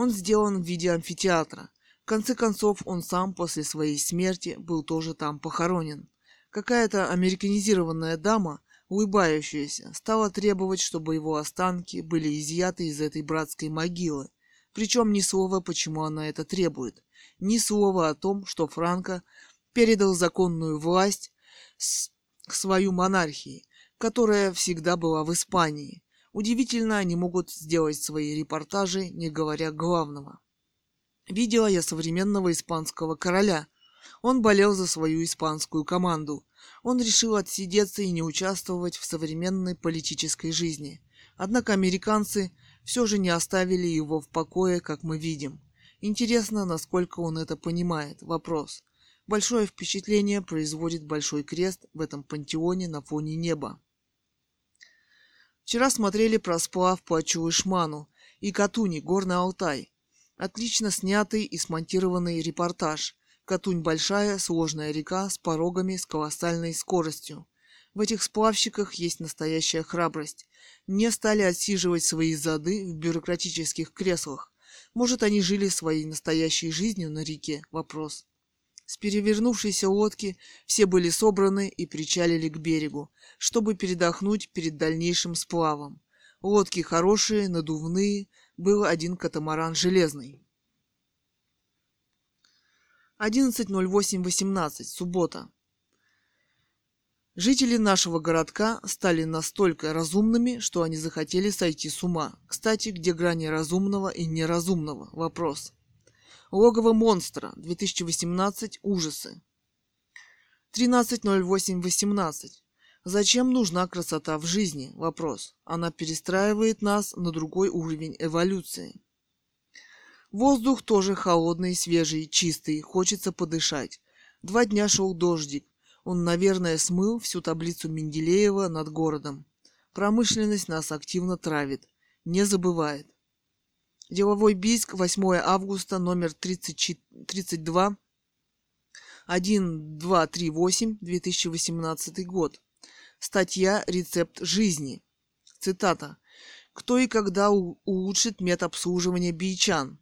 S1: Он сделан в виде амфитеатра. В конце концов, он сам после своей смерти был тоже там похоронен. Какая-то американизированная дама, улыбающаяся, стала требовать, чтобы его останки были изъяты из этой братской могилы. Причем ни слова, почему она это требует. Ни слова о том, что Франко передал законную власть свою монархии, которая всегда была в Испании. Удивительно, они могут сделать свои репортажи, не говоря главного. Видела я современного испанского короля. Он болел за свою испанскую команду. Он решил отсидеться и не участвовать в современной политической жизни. Однако американцы все же не оставили его в покое, как мы видим. Интересно, насколько он это понимает. Вопрос. Большое впечатление производит большой крест в этом пантеоне на фоне неба. Вчера смотрели про сплав по Чулышману и Катуни, Горный Алтай. Отлично снятый и смонтированный репортаж. Катунь большая, сложная река с порогами с колоссальной скоростью. В этих сплавщиках есть настоящая храбрость. Не стали отсиживать свои зады в бюрократических креслах. Может, они жили своей настоящей жизнью на реке? Вопрос. С перевернувшейся лодки все были собраны и причалили к берегу, чтобы передохнуть перед дальнейшим сплавом. Лодки хорошие, надувные, был один катамаран железный. 11.08.18. Суббота. Жители нашего городка стали настолько разумными, что они захотели сойти с ума. Кстати, где грани разумного и неразумного? Вопрос. Логово монстра. 2018. Ужасы. 13.08.18. Зачем нужна красота в жизни? Вопрос. Она перестраивает нас на другой уровень эволюции. Воздух тоже холодный, свежий, чистый, хочется подышать. Два дня шел дождик. Он, наверное, смыл всю таблицу Менделеева над городом. Промышленность нас активно травит. Не забывает. Деловой Бийск, 8 августа, номер 30, 32, 1238, 2018 год. Статья «Рецепт жизни». Цитата. «Кто и когда улучшит медобслуживание бичан?»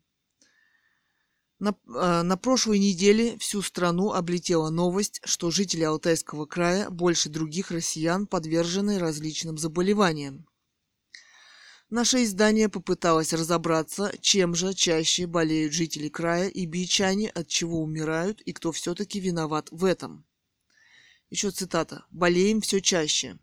S1: На, э, на прошлой неделе всю страну облетела новость, что жители Алтайского края больше других россиян подвержены различным заболеваниям. Наше издание попыталось разобраться, чем же чаще болеют жители края и бичане, от чего умирают и кто все-таки виноват в этом. Еще цитата. «Болеем все чаще».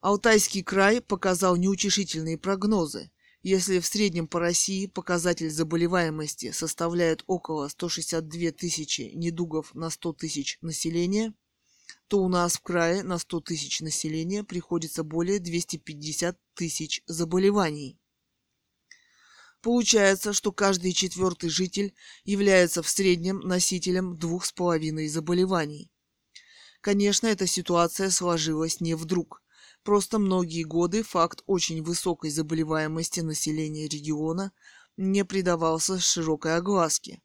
S1: Алтайский край показал неутешительные прогнозы. Если в среднем по России показатель заболеваемости составляет около 162 тысячи недугов на 100 тысяч населения, то у нас в крае на 100 тысяч населения приходится более 250 тысяч заболеваний. Получается, что каждый четвертый житель является в среднем носителем двух с половиной заболеваний. Конечно, эта ситуация сложилась не вдруг. Просто многие годы факт очень высокой заболеваемости населения региона не придавался широкой огласке.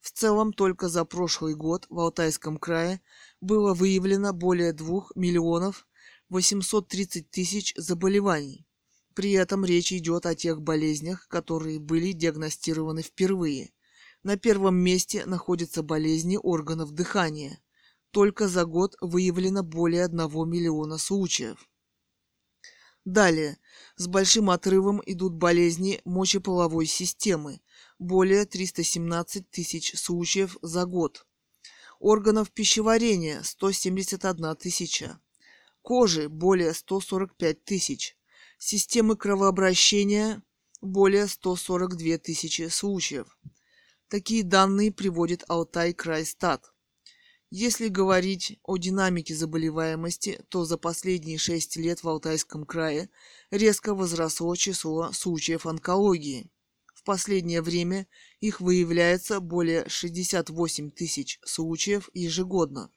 S1: В целом, только за прошлый год в Алтайском крае было выявлено более 2 миллионов 830 тысяч заболеваний. При этом речь идет о тех болезнях, которые были диагностированы впервые. На первом месте находятся болезни органов дыхания. Только за год выявлено более 1 миллиона случаев. Далее, с большим отрывом идут болезни мочеполовой системы, более 317 тысяч случаев за год. Органов пищеварения – 171 тысяча. Кожи – более 145 тысяч системы кровообращения более 142 тысячи случаев. Такие данные приводит Алтай Крайстат. Если говорить о динамике заболеваемости, то за последние 6 лет в Алтайском крае резко возросло число случаев онкологии. Последнее время их выявляется более 68 тысяч случаев ежегодно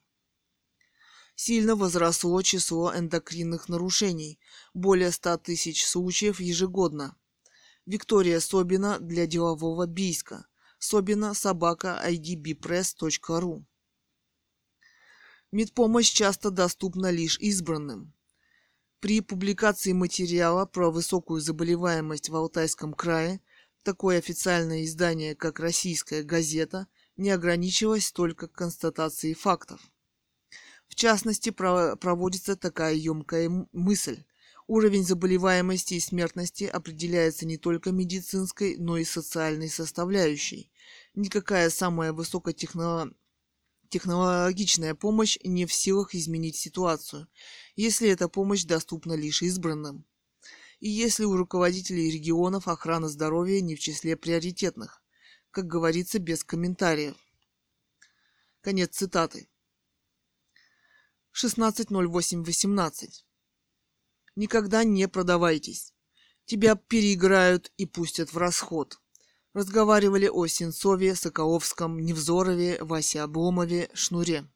S1: сильно возросло число эндокринных нарушений – более 100 тысяч случаев ежегодно. Виктория Собина для делового Бийска. Собина собака idbpress.ru Медпомощь часто доступна лишь избранным. При публикации материала про высокую заболеваемость в Алтайском крае такое официальное издание, как «Российская газета», не ограничилось только констатацией фактов. В частности, проводится такая емкая мысль. Уровень заболеваемости и смертности определяется не только медицинской, но и социальной составляющей. Никакая самая высокотехнологичная помощь не в силах изменить ситуацию, если эта помощь доступна лишь избранным. И если у руководителей регионов охрана здоровья не в числе приоритетных, как говорится, без комментариев. Конец цитаты. 16.08.18. Никогда не продавайтесь. Тебя переиграют и пустят в расход. Разговаривали о Сенцове, Соколовском, Невзорове, Васе Обломове, Шнуре.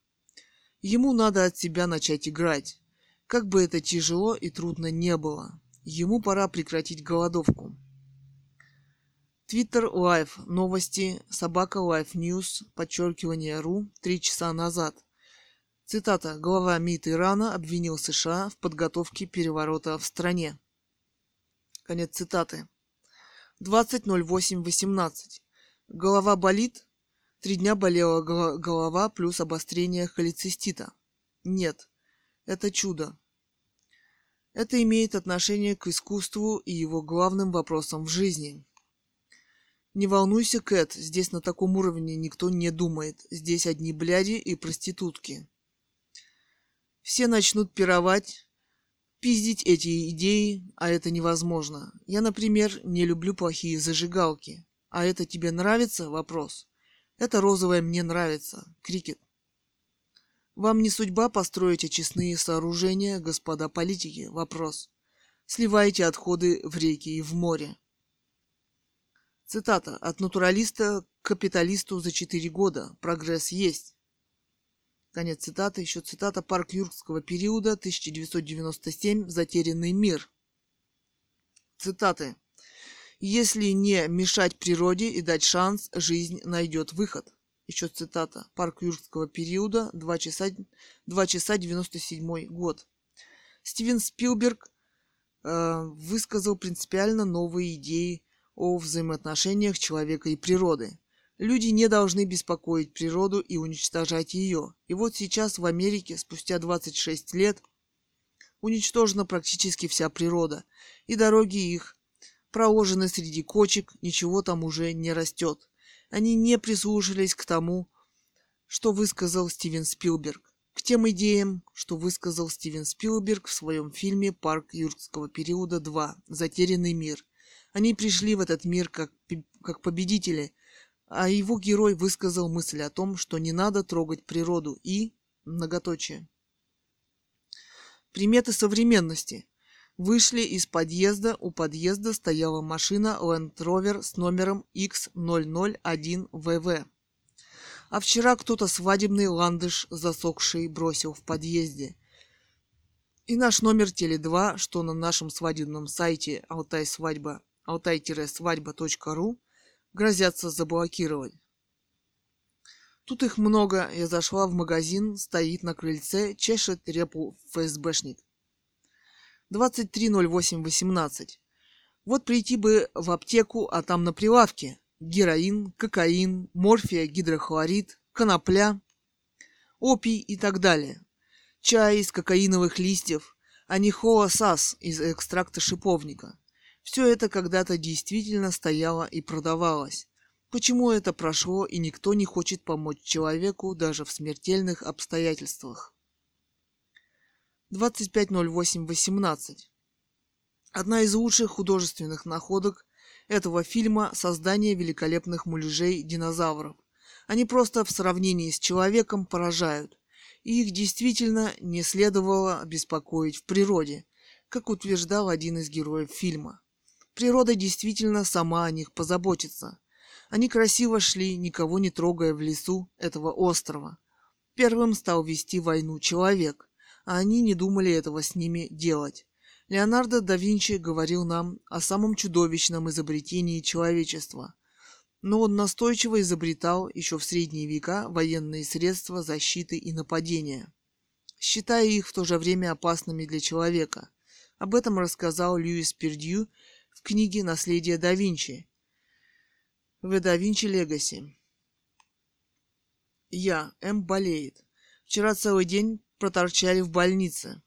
S1: Ему надо от себя начать играть. Как бы это тяжело и трудно не было. Ему пора прекратить голодовку. Твиттер Life. Новости. Собака Life News. Подчеркивание ru. Три часа назад. Цитата. Глава МИД Ирана обвинил США в подготовке переворота в стране. Конец цитаты. 20.08.18. Голова болит? Три дня болела голова плюс обострение холецистита. Нет, это чудо. Это имеет отношение к искусству и его главным вопросам в жизни. Не волнуйся, Кэт, здесь на таком уровне никто не думает. Здесь одни бляди и проститутки. Все начнут пировать, пиздить эти идеи, а это невозможно. Я, например, не люблю плохие зажигалки. А это тебе нравится? Вопрос. Это розовое мне нравится. Крикет. Вам не судьба построить очистные сооружения, господа политики? Вопрос. Сливайте отходы в реки и в море. Цитата. От натуралиста к капиталисту за четыре года. Прогресс есть. Конец цитаты. Еще цитата «Парк юркского периода, 1997. Затерянный мир». Цитаты. «Если не мешать природе и дать шанс, жизнь найдет выход». Еще цитата. Парк юркского периода, 2 часа, 2 часа 97 год. Стивен Спилберг э, высказал принципиально новые идеи о взаимоотношениях человека и природы. Люди не должны беспокоить природу и уничтожать ее. И вот сейчас в Америке, спустя 26 лет, уничтожена практически вся природа, и дороги их проложены среди кочек, ничего там уже не растет. Они не прислушались к тому, что высказал Стивен Спилберг, к тем идеям, что высказал Стивен Спилберг в своем фильме «Парк юрского периода 2. Затерянный мир». Они пришли в этот мир как, как победители, а его герой высказал мысль о том, что не надо трогать природу и... многоточие. Приметы современности. Вышли из подъезда, у подъезда стояла машина Land Rover с номером X001VV. А вчера кто-то свадебный ландыш засохший бросил в подъезде. И наш номер Теле2, что на нашем свадебном сайте Алтай свадьба, алтай-свадьба.ру, грозятся заблокировать. Тут их много. Я зашла в магазин, стоит на крыльце, чешет репу ФСБшник. 23.08.18. Вот прийти бы в аптеку, а там на прилавке героин, кокаин, морфия, гидрохлорид, конопля, опий и так далее. Чай из кокаиновых листьев, а не хоасас из экстракта шиповника. Все это когда-то действительно стояло и продавалось. Почему это прошло, и никто не хочет помочь человеку даже в смертельных обстоятельствах? 25.08.18 Одна из лучших художественных находок этого фильма – создание великолепных муляжей динозавров. Они просто в сравнении с человеком поражают. И их действительно не следовало беспокоить в природе, как утверждал один из героев фильма. Природа действительно сама о них позаботится. Они красиво шли, никого не трогая в лесу этого острова. Первым стал вести войну человек, а они не думали этого с ними делать. Леонардо да Винчи говорил нам о самом чудовищном изобретении человечества. Но он настойчиво изобретал еще в средние века военные средства защиты и нападения, считая их в то же время опасными для человека. Об этом рассказал Льюис Пердью в книге «Наследие да Винчи» в «Да Винчи Легаси». Я. М. болеет. Вчера целый день проторчали в больнице.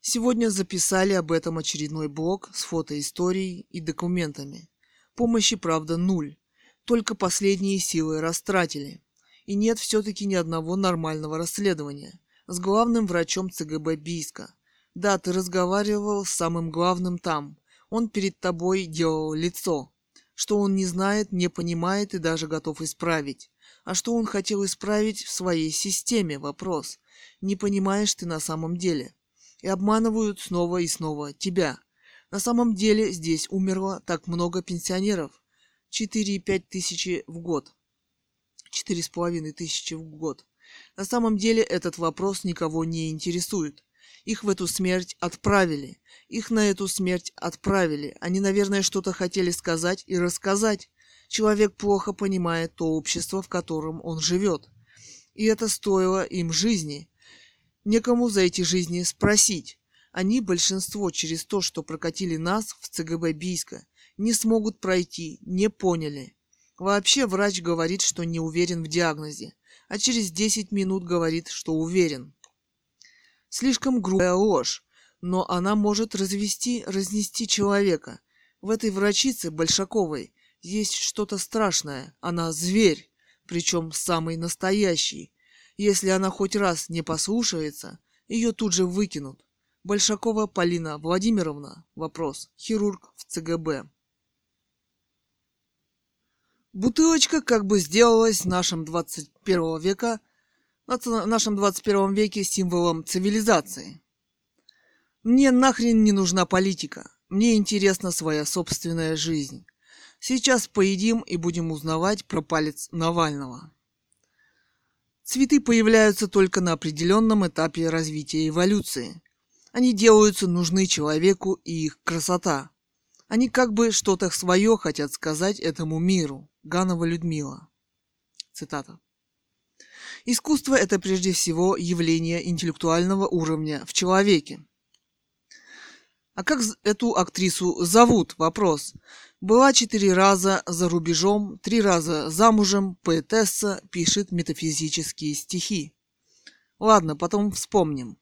S1: Сегодня записали об этом очередной блог с фотоисторией и документами. Помощи, правда, нуль. Только последние силы растратили. И нет все-таки ни одного нормального расследования. С главным врачом ЦГБ Бийска. Да, ты разговаривал с самым главным там. Он перед тобой делал лицо. Что он не знает, не понимает и даже готов исправить. А что он хотел исправить в своей системе? Вопрос. Не понимаешь ты на самом деле и обманывают снова и снова тебя. На самом деле здесь умерло так много пенсионеров. 4,5 тысячи в год. 4,5 тысячи в год. На самом деле этот вопрос никого не интересует. Их в эту смерть отправили. Их на эту смерть отправили. Они, наверное, что-то хотели сказать и рассказать. Человек плохо понимает то общество, в котором он живет. И это стоило им жизни. Некому за эти жизни спросить. Они, большинство, через то, что прокатили нас в ЦГБ Бийска, не смогут пройти, не поняли. Вообще врач говорит, что не уверен в диагнозе, а через 10 минут говорит, что уверен. Слишком грубая ложь, но она может развести, разнести человека. В этой врачице Большаковой есть что-то страшное. Она зверь, причем самый настоящий. Если она хоть раз не послушается, ее тут же выкинут. Большакова Полина Владимировна. Вопрос. Хирург в ЦГБ. Бутылочка как бы сделалась в нашем 21 века, в нашем 21 веке символом цивилизации. Мне нахрен не нужна политика. Мне интересна своя собственная жизнь. Сейчас поедим и будем узнавать про палец Навального. Цветы появляются только на определенном этапе развития эволюции. Они делаются нужны человеку и их красота. Они как бы что-то свое хотят сказать этому миру. Ганова Людмила. Цитата. Искусство – это прежде всего явление интеллектуального уровня в человеке. А как эту актрису зовут? Вопрос. Была четыре раза за рубежом, три раза замужем, поэтесса, пишет метафизические стихи. Ладно, потом вспомним.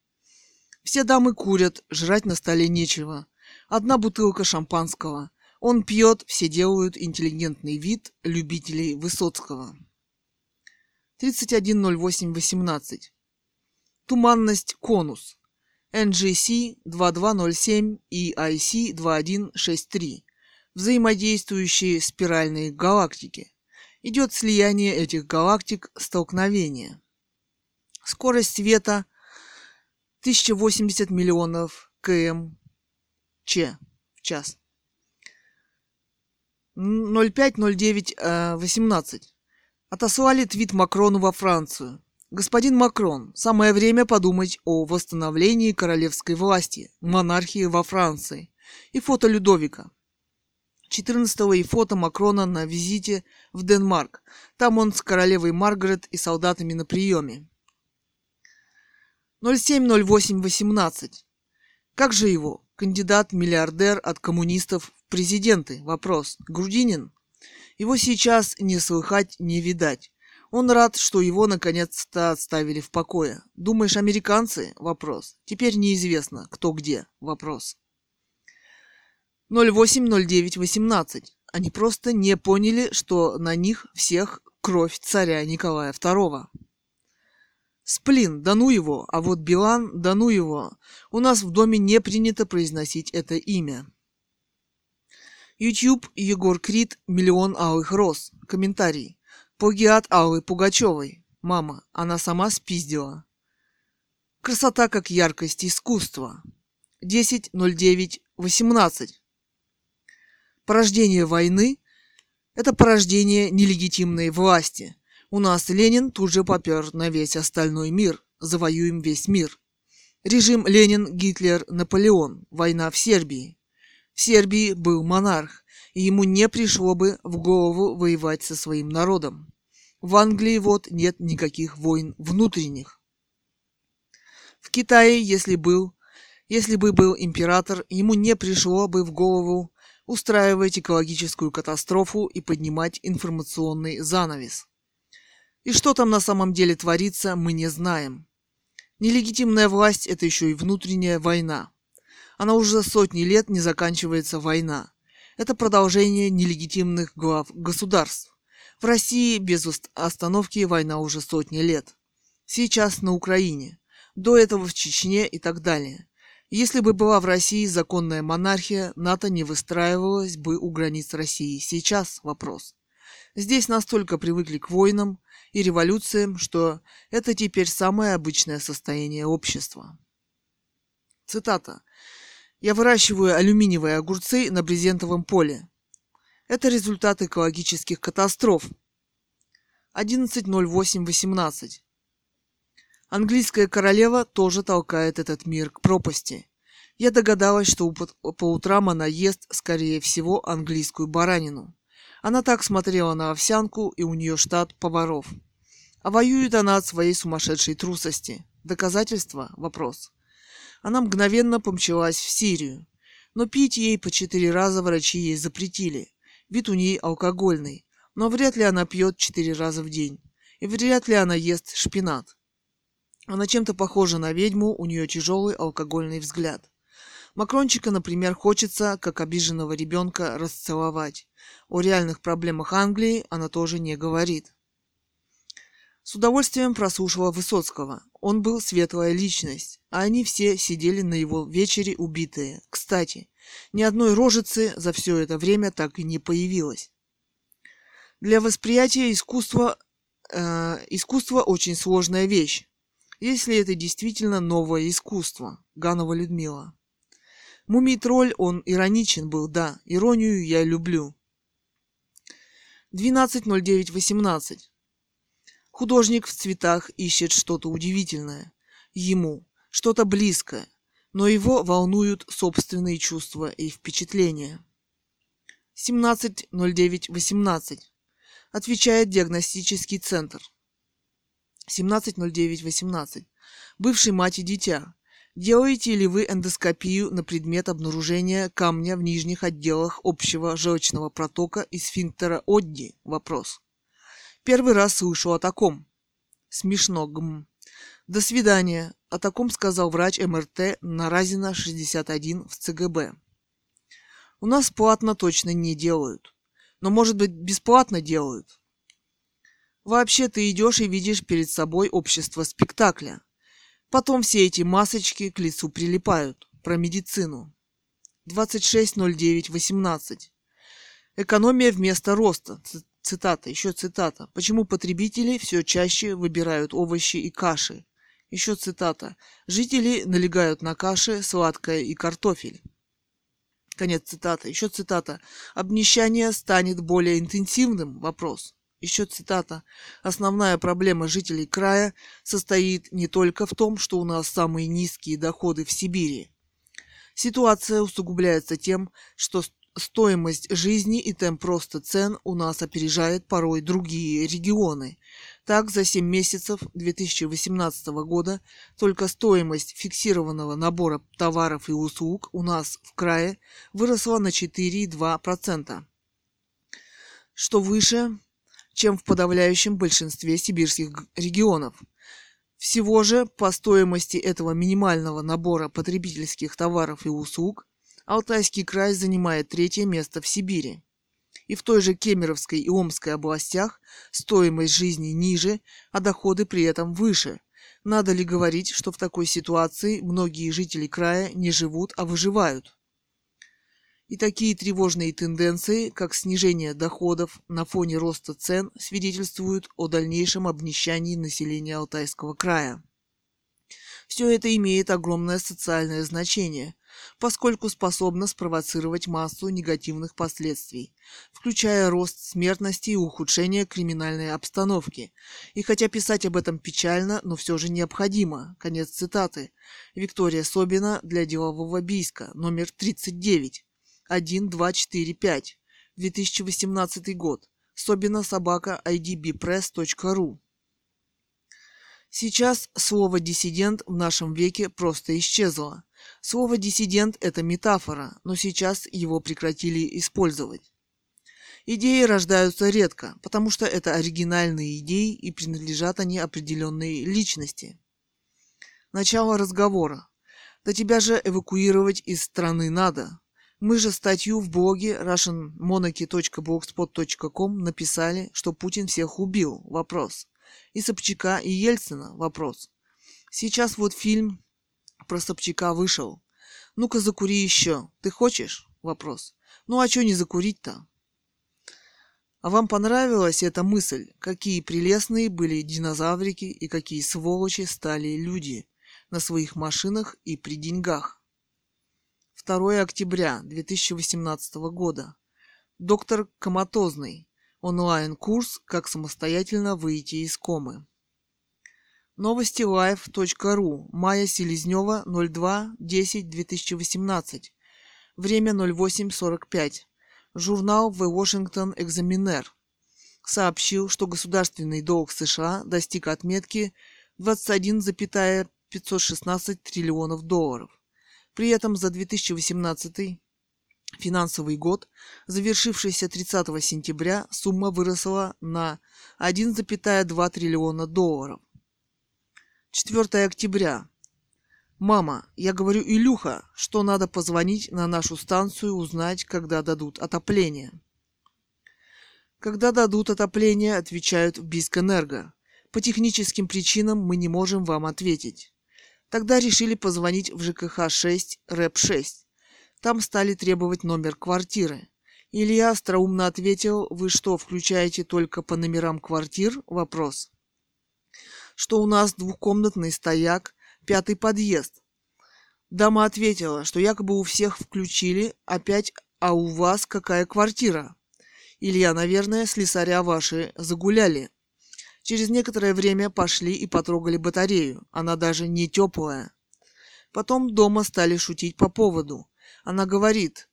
S1: Все дамы курят, жрать на столе нечего. Одна бутылка шампанского. Он пьет, все делают интеллигентный вид любителей Высоцкого. 310818. Туманность конус. NGC 2207 и IC 2163. Взаимодействующие спиральные галактики. Идет слияние этих галактик, столкновение. Скорость света 1080 миллионов км ч в час. 050918. Отослали твит Макрону во Францию. Господин Макрон, самое время подумать о восстановлении королевской власти, монархии во Франции. И фото Людовика. 14 и фото Макрона на визите в Денмарк. Там он с королевой Маргарет и солдатами на приеме. 070818. Как же его? Кандидат-миллиардер от коммунистов в президенты. Вопрос. Грудинин? Его сейчас не слыхать, не видать. Он рад, что его наконец-то отставили в покое. Думаешь, американцы? Вопрос. Теперь неизвестно, кто где. Вопрос. 080918. Они просто не поняли, что на них всех кровь царя Николая II. Сплин, да ну его, а вот Билан, да ну его. У нас в доме не принято произносить это имя. YouTube Егор Крид «Миллион алых роз». Комментарий. Плагиат Аллы Пугачевой. Мама, она сама спиздила. Красота как яркость искусства. 10.09.18. Порождение войны – это порождение нелегитимной власти. У нас Ленин тут же попер на весь остальной мир. Завоюем весь мир. Режим Ленин, Гитлер, Наполеон. Война в Сербии. В Сербии был монарх, и ему не пришло бы в голову воевать со своим народом. В Англии вот нет никаких войн внутренних. В Китае, если был, если бы был император, ему не пришло бы в голову устраивать экологическую катастрофу и поднимать информационный занавес. И что там на самом деле творится, мы не знаем. Нелегитимная власть – это еще и внутренняя война. Она уже сотни лет не заканчивается война. Это продолжение нелегитимных глав государств. В России без остановки война уже сотни лет. Сейчас на Украине. До этого в Чечне и так далее. Если бы была в России законная монархия, НАТО не выстраивалось бы у границ России. Сейчас вопрос. Здесь настолько привыкли к войнам и революциям, что это теперь самое обычное состояние общества. Цитата. Я выращиваю алюминиевые огурцы на брезентовом поле. Это результат экологических катастроф. 11.08.18. Английская королева тоже толкает этот мир к пропасти. Я догадалась, что по утрам она ест, скорее всего, английскую баранину. Она так смотрела на овсянку, и у нее штат поваров. А воюет она от своей сумасшедшей трусости. Доказательства? Вопрос. Она мгновенно помчалась в Сирию. Но пить ей по четыре раза врачи ей запретили. Вид у ней алкогольный. Но вряд ли она пьет четыре раза в день. И вряд ли она ест шпинат. Она чем-то похожа на ведьму, у нее тяжелый алкогольный взгляд. Макрончика, например, хочется, как обиженного ребенка, расцеловать. О реальных проблемах Англии она тоже не говорит. С удовольствием прослушала Высоцкого. Он был светлая личность, а они все сидели на его вечере убитые. Кстати, ни одной рожицы за все это время так и не появилось. Для восприятия искусства э, искусство очень сложная вещь, если это действительно новое искусство. Ганова Людмила. Мумий-тролль, он ироничен был, да, иронию я люблю. 12.09.18. Художник в цветах ищет что-то удивительное. Ему что-то близкое, но его волнуют собственные чувства и впечатления. 17.09.18. Отвечает диагностический центр. 17.09.18. Бывший мать и дитя. Делаете ли вы эндоскопию на предмет обнаружения камня в нижних отделах общего желчного протока и сфинктера Одди? Вопрос. Первый раз слышу о таком. Смешно, гм. До свидания. О таком сказал врач МРТ на Разина 61 в ЦГБ. У нас платно точно не делают. Но, может быть, бесплатно делают. Вообще ты идешь и видишь перед собой общество спектакля. Потом все эти масочки к лицу прилипают. Про медицину. 26.09.18. Экономия вместо роста. Цитата, еще цитата. Почему потребители все чаще выбирают овощи и каши? Еще цитата. Жители налегают на каши, сладкое и картофель. Конец цитаты. Еще цитата. Обнищание станет более интенсивным? Вопрос. Еще цитата. Основная проблема жителей края состоит не только в том, что у нас самые низкие доходы в Сибири. Ситуация усугубляется тем, что стоимость жизни и темп роста цен у нас опережает порой другие регионы. Так, за 7 месяцев 2018 года только стоимость фиксированного набора товаров и услуг у нас в крае выросла на 4,2%, что выше чем в подавляющем большинстве сибирских регионов. Всего же по стоимости этого минимального набора потребительских товаров и услуг Алтайский край занимает третье место в Сибири. И в той же Кемеровской и Омской областях стоимость жизни ниже, а доходы при этом выше. Надо ли говорить, что в такой ситуации многие жители края не живут, а выживают? И такие тревожные тенденции, как снижение доходов на фоне роста цен, свидетельствуют о дальнейшем обнищании населения Алтайского края. Все это имеет огромное социальное значение, поскольку способно спровоцировать массу негативных последствий, включая рост смертности и ухудшение криминальной обстановки. И хотя писать об этом печально, но все же необходимо. Конец цитаты. Виктория Собина для делового бийска, номер 39. 1245, 2018 год. Собина собака idbpress.ru Сейчас слово «диссидент» в нашем веке просто исчезло. Слово «диссидент» – это метафора, но сейчас его прекратили использовать. Идеи рождаются редко, потому что это оригинальные идеи и принадлежат они определенной личности. Начало разговора. Да тебя же эвакуировать из страны надо. Мы же статью в блоге russianmonarchy.blogspot.com написали, что Путин всех убил. Вопрос. И Собчака, и Ельцина. Вопрос. Сейчас вот фильм про Собчака вышел. Ну-ка закури еще. Ты хочешь? Вопрос. Ну а что не закурить-то? А вам понравилась эта мысль? Какие прелестные были динозаврики и какие сволочи стали люди на своих машинах и при деньгах? 2 октября 2018 года. Доктор Коматозный. Онлайн-курс «Как самостоятельно выйти из комы». Новости live.ru. Майя Селезнева, 02.10.2018. Время 08.45. Журнал The Washington Examiner сообщил, что государственный долг США достиг отметки 21,516 триллионов долларов. При этом за 2018 финансовый год, завершившийся 30 сентября, сумма выросла на 1,2 триллиона долларов. 4 октября. Мама, я говорю Илюха, что надо позвонить на нашу станцию, узнать, когда дадут отопление. Когда дадут отопление, отвечают в Бискэнерго. По техническим причинам мы не можем вам ответить. Тогда решили позвонить в ЖКХ-6, РЭП-6. Там стали требовать номер квартиры. Илья остроумно ответил, вы что, включаете только по номерам квартир? Вопрос. Что у нас двухкомнатный стояк, пятый подъезд. Дама ответила, что якобы у всех включили, опять, а у вас какая квартира? Илья, наверное, слесаря ваши загуляли. Через некоторое время пошли и потрогали батарею. Она даже не теплая. Потом дома стали шутить по поводу. Она говорит,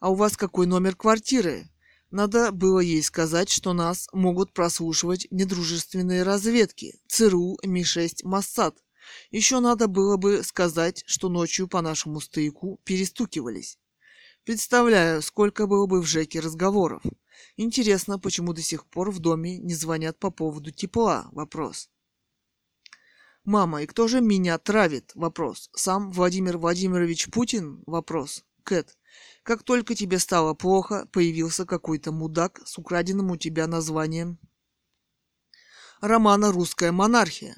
S1: а у вас какой номер квартиры? Надо было ей сказать, что нас могут прослушивать недружественные разведки, ЦРУ, Ми-6, Моссад. Еще надо было бы сказать, что ночью по нашему стояку перестукивались. Представляю, сколько было бы в ЖЭКе разговоров. Интересно, почему до сих пор в доме не звонят по поводу тепла? Вопрос. Мама, и кто же меня травит? Вопрос. Сам Владимир Владимирович Путин? Вопрос. Кэт. Как только тебе стало плохо, появился какой-то мудак с украденным у тебя названием. романа «Русская монархия».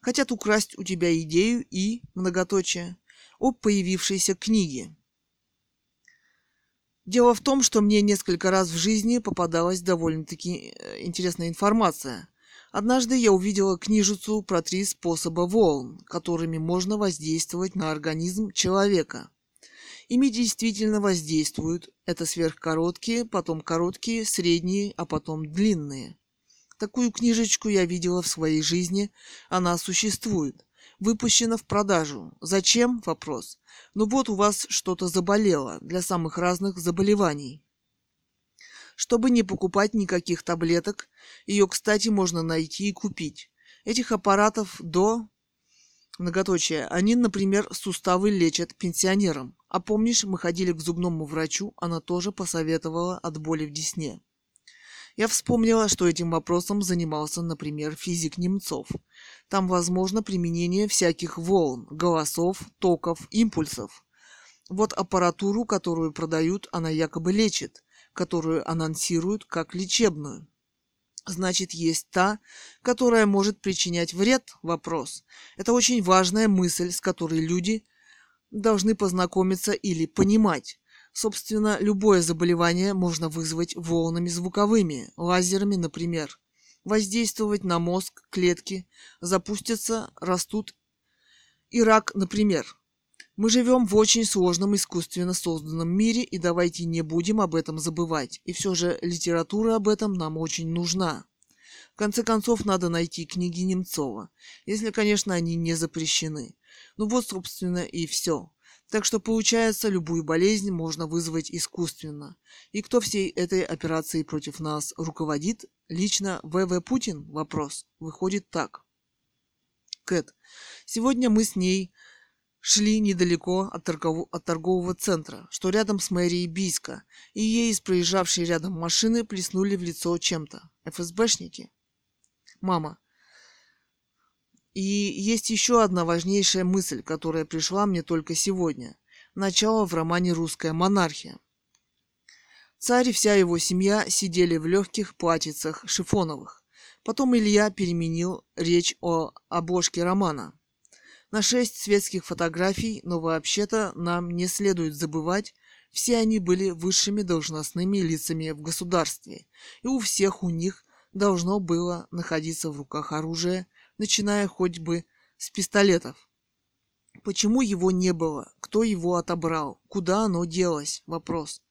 S1: Хотят украсть у тебя идею и, многоточие, об появившейся книге. Дело в том, что мне несколько раз в жизни попадалась довольно-таки э, интересная информация. Однажды я увидела книжицу про три способа волн, которыми можно воздействовать на организм человека. Ими действительно воздействуют. Это сверхкороткие, потом короткие, средние, а потом длинные. Такую книжечку я видела в своей жизни. Она существует выпущена в продажу. Зачем? Вопрос. Ну вот у вас что-то заболело для самых разных заболеваний. Чтобы не покупать никаких таблеток, ее, кстати, можно найти и купить. Этих аппаратов до... Многоточие. Они, например, суставы лечат пенсионерам. А помнишь, мы ходили к зубному врачу, она тоже посоветовала от боли в десне. Я вспомнила, что этим вопросом занимался, например, физик Немцов. Там возможно применение всяких волн, голосов, токов, импульсов. Вот аппаратуру, которую продают, она якобы лечит, которую анонсируют как лечебную. Значит, есть та, которая может причинять вред? Вопрос. Это очень важная мысль, с которой люди должны познакомиться или понимать. Собственно, любое заболевание можно вызвать волнами звуковыми, лазерами, например. Воздействовать на мозг, клетки, запустятся, растут. И рак, например. Мы живем в очень сложном искусственно созданном мире, и давайте не будем об этом забывать. И все же литература об этом нам очень нужна. В конце концов, надо найти книги Немцова, если, конечно, они не запрещены. Ну вот, собственно, и все. Так что получается, любую болезнь можно вызвать искусственно. И кто всей этой операцией против нас руководит? Лично ВВ Путин? Вопрос. Выходит так. Кэт. Сегодня мы с ней шли недалеко от, торгов... от торгового центра, что рядом с мэрией Бийска, и ей из проезжавшей рядом машины плеснули в лицо чем-то. ФСБшники? Мама. И есть еще одна важнейшая мысль, которая пришла мне только сегодня. Начало в романе «Русская монархия». Царь и вся его семья сидели в легких платьицах шифоновых. Потом Илья переменил речь о обложке романа. На шесть светских фотографий, но вообще-то нам не следует забывать, все они были высшими должностными лицами в государстве, и у всех у них должно было находиться в руках оружие, начиная хоть бы с пистолетов. Почему его не было? Кто его отобрал? Куда оно делось? Вопрос.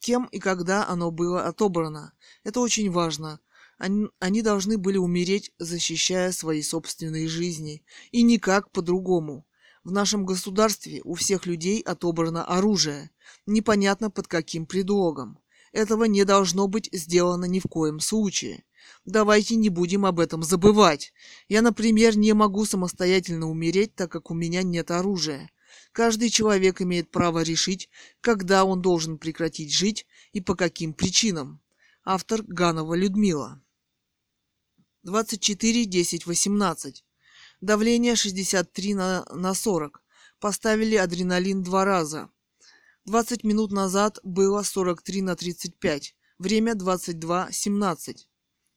S1: Кем и когда оно было отобрано? Это очень важно. Они, они должны были умереть, защищая свои собственные жизни. И никак по-другому. В нашем государстве у всех людей отобрано оружие. Непонятно под каким предлогом. Этого не должно быть сделано ни в коем случае. Давайте не будем об этом забывать. Я, например, не могу самостоятельно умереть, так как у меня нет оружия. Каждый человек имеет право решить, когда он должен прекратить жить и по каким причинам. Автор Ганова Людмила. 24, 10, 18. Давление 63 на, на 40. Поставили адреналин два раза. 20 минут назад было 43 на 35. Время 22, 17.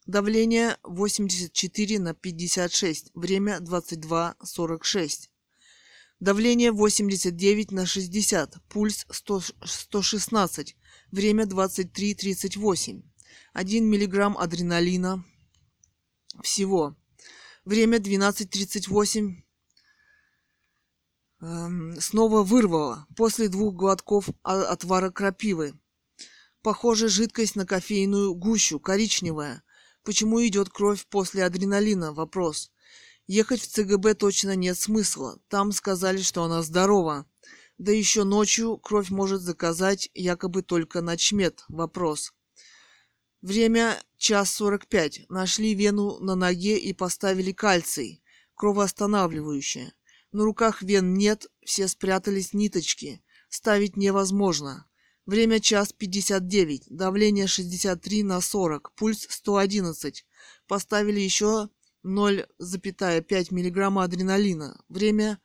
S1: Давление 84 на 56. Время 22.46. Давление 89 на 60. Пульс 100, 116. Время 23.38. 1 миллиграмм адреналина всего. Время 12.38. Эм, снова вырвало. После двух глотков отвара крапивы. Похоже, жидкость на кофейную гущу, коричневая. Почему идет кровь после адреналина? Вопрос. Ехать в ЦГБ точно нет смысла. Там сказали, что она здорова. Да еще ночью кровь может заказать якобы только начмет. Вопрос. Время час сорок пять. Нашли вену на ноге и поставили кальций, кровоостанавливающее. На руках вен нет, все спрятались ниточки. Ставить невозможно. Время час 59, давление 63 на 40, пульс 111. Поставили еще 0,5 мг адреналина. Время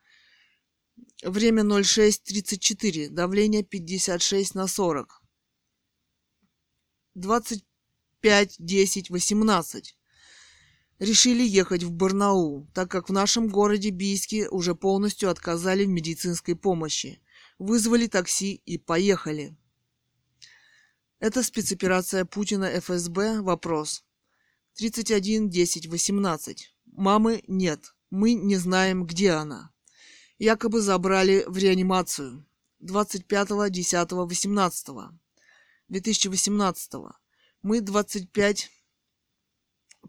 S1: Время 06.34, давление 56 на 40. 25, 10, 18. Решили ехать в Барнаул, так как в нашем городе Бийске уже полностью отказали в медицинской помощи. Вызвали такси и поехали. Это спецоперация Путина ФСБ. Вопрос. 31 10 18. Мамы нет. Мы не знаем, где она. Якобы забрали в реанимацию. 25 10 18. 2018. Мы 25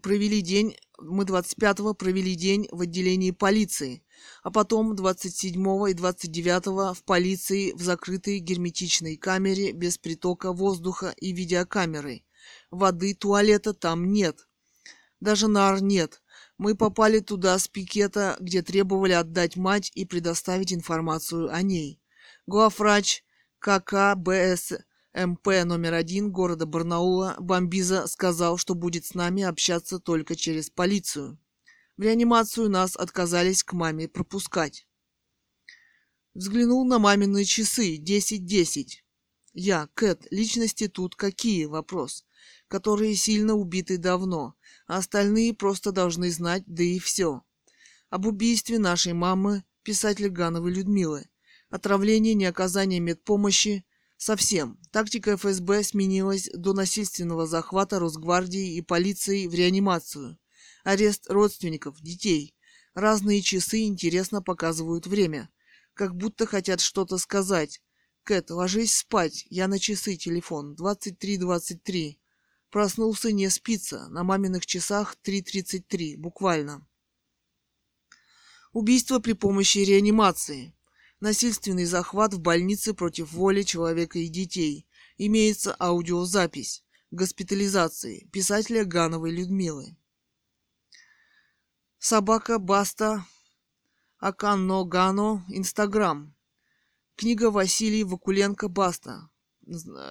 S1: провели день, мы 25-го провели день в отделении полиции, а потом 27 и 29 в полиции в закрытой герметичной камере без притока воздуха и видеокамеры. Воды, туалета там нет. Даже нар нет. Мы попали туда с пикета, где требовали отдать мать и предоставить информацию о ней. Главврач ККБС МП номер один города Барнаула Бомбиза сказал, что будет с нами общаться только через полицию. В реанимацию нас отказались к маме пропускать. Взглянул на мамины часы 10-10. Я, Кэт, личности тут какие? Вопрос. Которые сильно убиты давно, а остальные просто должны знать, да и все. Об убийстве нашей мамы, писателя Гановой Людмилы. Отравление, неоказание медпомощи, Совсем. Тактика ФСБ сменилась до насильственного захвата Росгвардии и полиции в реанимацию. Арест родственников, детей. Разные часы интересно показывают время. Как будто хотят что-то сказать. Кэт, ложись спать. Я на часы телефон. 23.23. Проснулся не спится. На маминых часах 3.33. Буквально. Убийство при помощи реанимации. Насильственный захват в больнице против воли человека и детей. Имеется аудиозапись. Госпитализации. Писателя Гановой Людмилы. Собака Баста Аканно Гано. Инстаграм. Книга Василий Вакуленко Баста.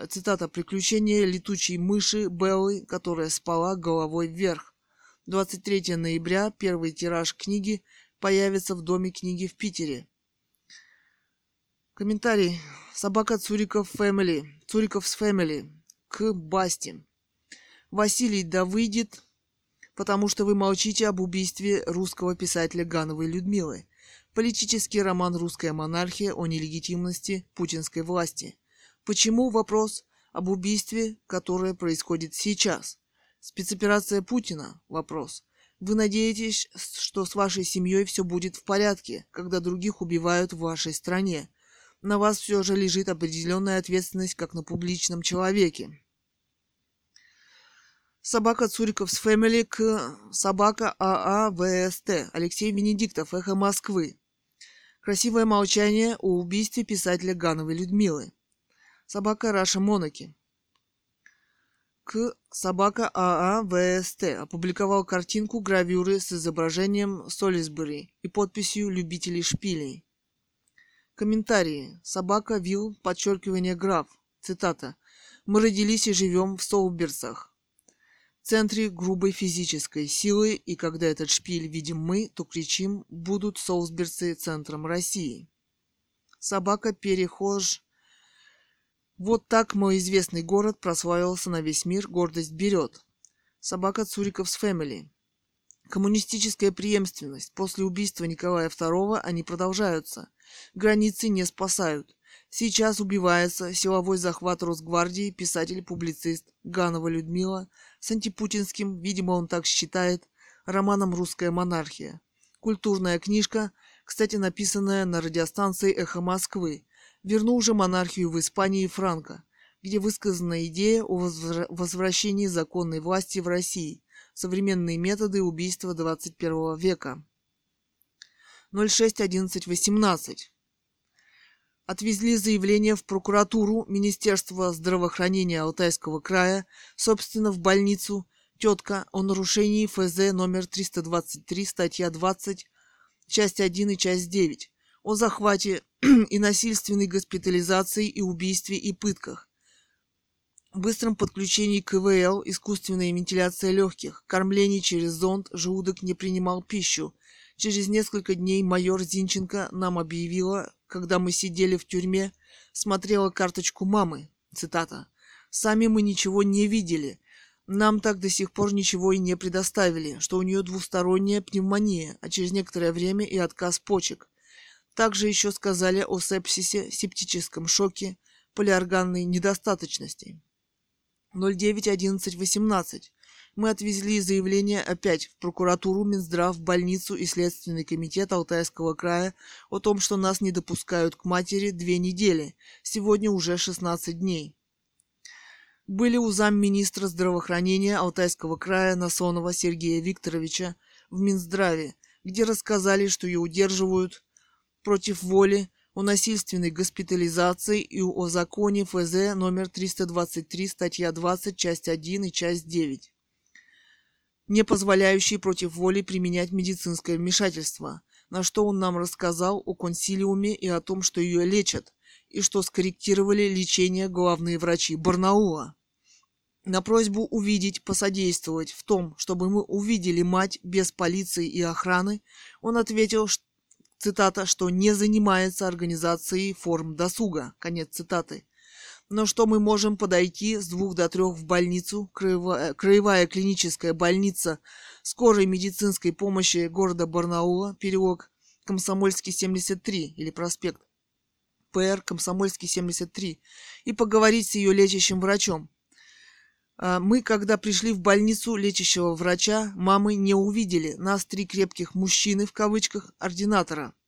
S1: Цитата «Приключения летучей мыши Беллы, которая спала головой вверх». 23 ноября первый тираж книги появится в Доме книги в Питере. Комментарий. Собака Цуриков Фэмили. Цуриков с Фэмили. К Басти. Василий, да выйдет, потому что вы молчите об убийстве русского писателя Гановой Людмилы. Политический роман «Русская монархия» о нелегитимности путинской власти. Почему вопрос об убийстве, которое происходит сейчас? Спецоперация Путина? Вопрос. Вы надеетесь, что с вашей семьей все будет в порядке, когда других убивают в вашей стране? На вас все же лежит определенная ответственность, как на публичном человеке. Собака Цуриков с Фэмили к собака ААВСТ. Алексей Венедиктов, Эхо Москвы. Красивое молчание о убийстве писателя Гановой Людмилы. Собака Раша Монаки. К собака ААВСТ опубликовал картинку гравюры с изображением Солисбери и подписью «Любителей шпилей». Комментарии. Собака Вил, подчеркивание граф. Цитата. «Мы родились и живем в Соуберсах, в центре грубой физической силы, и когда этот шпиль видим мы, то кричим «Будут Соусберцы центром России». Собака Перехож. Вот так мой известный город прославился на весь мир, гордость берет. Собака Цуриковс Фэмили. Коммунистическая преемственность. После убийства Николая II они продолжаются. Границы не спасают. Сейчас убивается силовой захват Росгвардии писатель-публицист Ганова Людмила с антипутинским, видимо, он так считает, романом «Русская монархия». Культурная книжка, кстати, написанная на радиостанции «Эхо Москвы», вернул же монархию в Испании Франко, где высказана идея о возвращении законной власти в России, современные методы убийства 21 века. 06.11.18. Отвезли заявление в прокуратуру Министерства здравоохранения Алтайского края, собственно, в больницу, тетка о нарушении ФЗ номер 323, статья 20, часть 1 и часть 9, о захвате *clears throat* и насильственной госпитализации и убийстве и пытках, быстром подключении КВЛ, искусственная вентиляция легких, кормление через зонд, желудок не принимал пищу, Через несколько дней майор Зинченко нам объявила, когда мы сидели в тюрьме, смотрела карточку мамы. Цитата. «Сами мы ничего не видели, Нам так до сих пор ничего и не предоставили, что у нее двусторонняя пневмония, а через некоторое время и отказ почек. Также еще сказали о сепсисе, септическом шоке, полиорганной недостаточности. 09.11.18. Мы отвезли заявление опять в прокуратуру, Минздрав, больницу и Следственный комитет Алтайского края о том, что нас не допускают к матери две недели, сегодня уже 16 дней. Были у замминистра здравоохранения Алтайского края Насонова Сергея Викторовича в Минздраве, где рассказали, что ее удерживают против воли о насильственной госпитализации и о законе ФЗ номер 323, статья 20, часть 1 и часть 9 не позволяющий против воли применять медицинское вмешательство, на что он нам рассказал о консилиуме и о том, что ее лечат, и что скорректировали лечение главные врачи Барнаула. На просьбу увидеть, посодействовать в том, чтобы мы увидели мать без полиции и охраны, он ответил, цитата, что не занимается организацией форм досуга, конец цитаты, но что мы можем подойти с двух до трех в больницу, краевая, краевая клиническая больница скорой медицинской помощи города Барнаула, переулок Комсомольский 73 или проспект ПР Комсомольский 73 и поговорить с ее лечащим врачом. А мы, когда пришли в больницу лечащего врача, мамы не увидели нас три крепких мужчины в кавычках ординатора –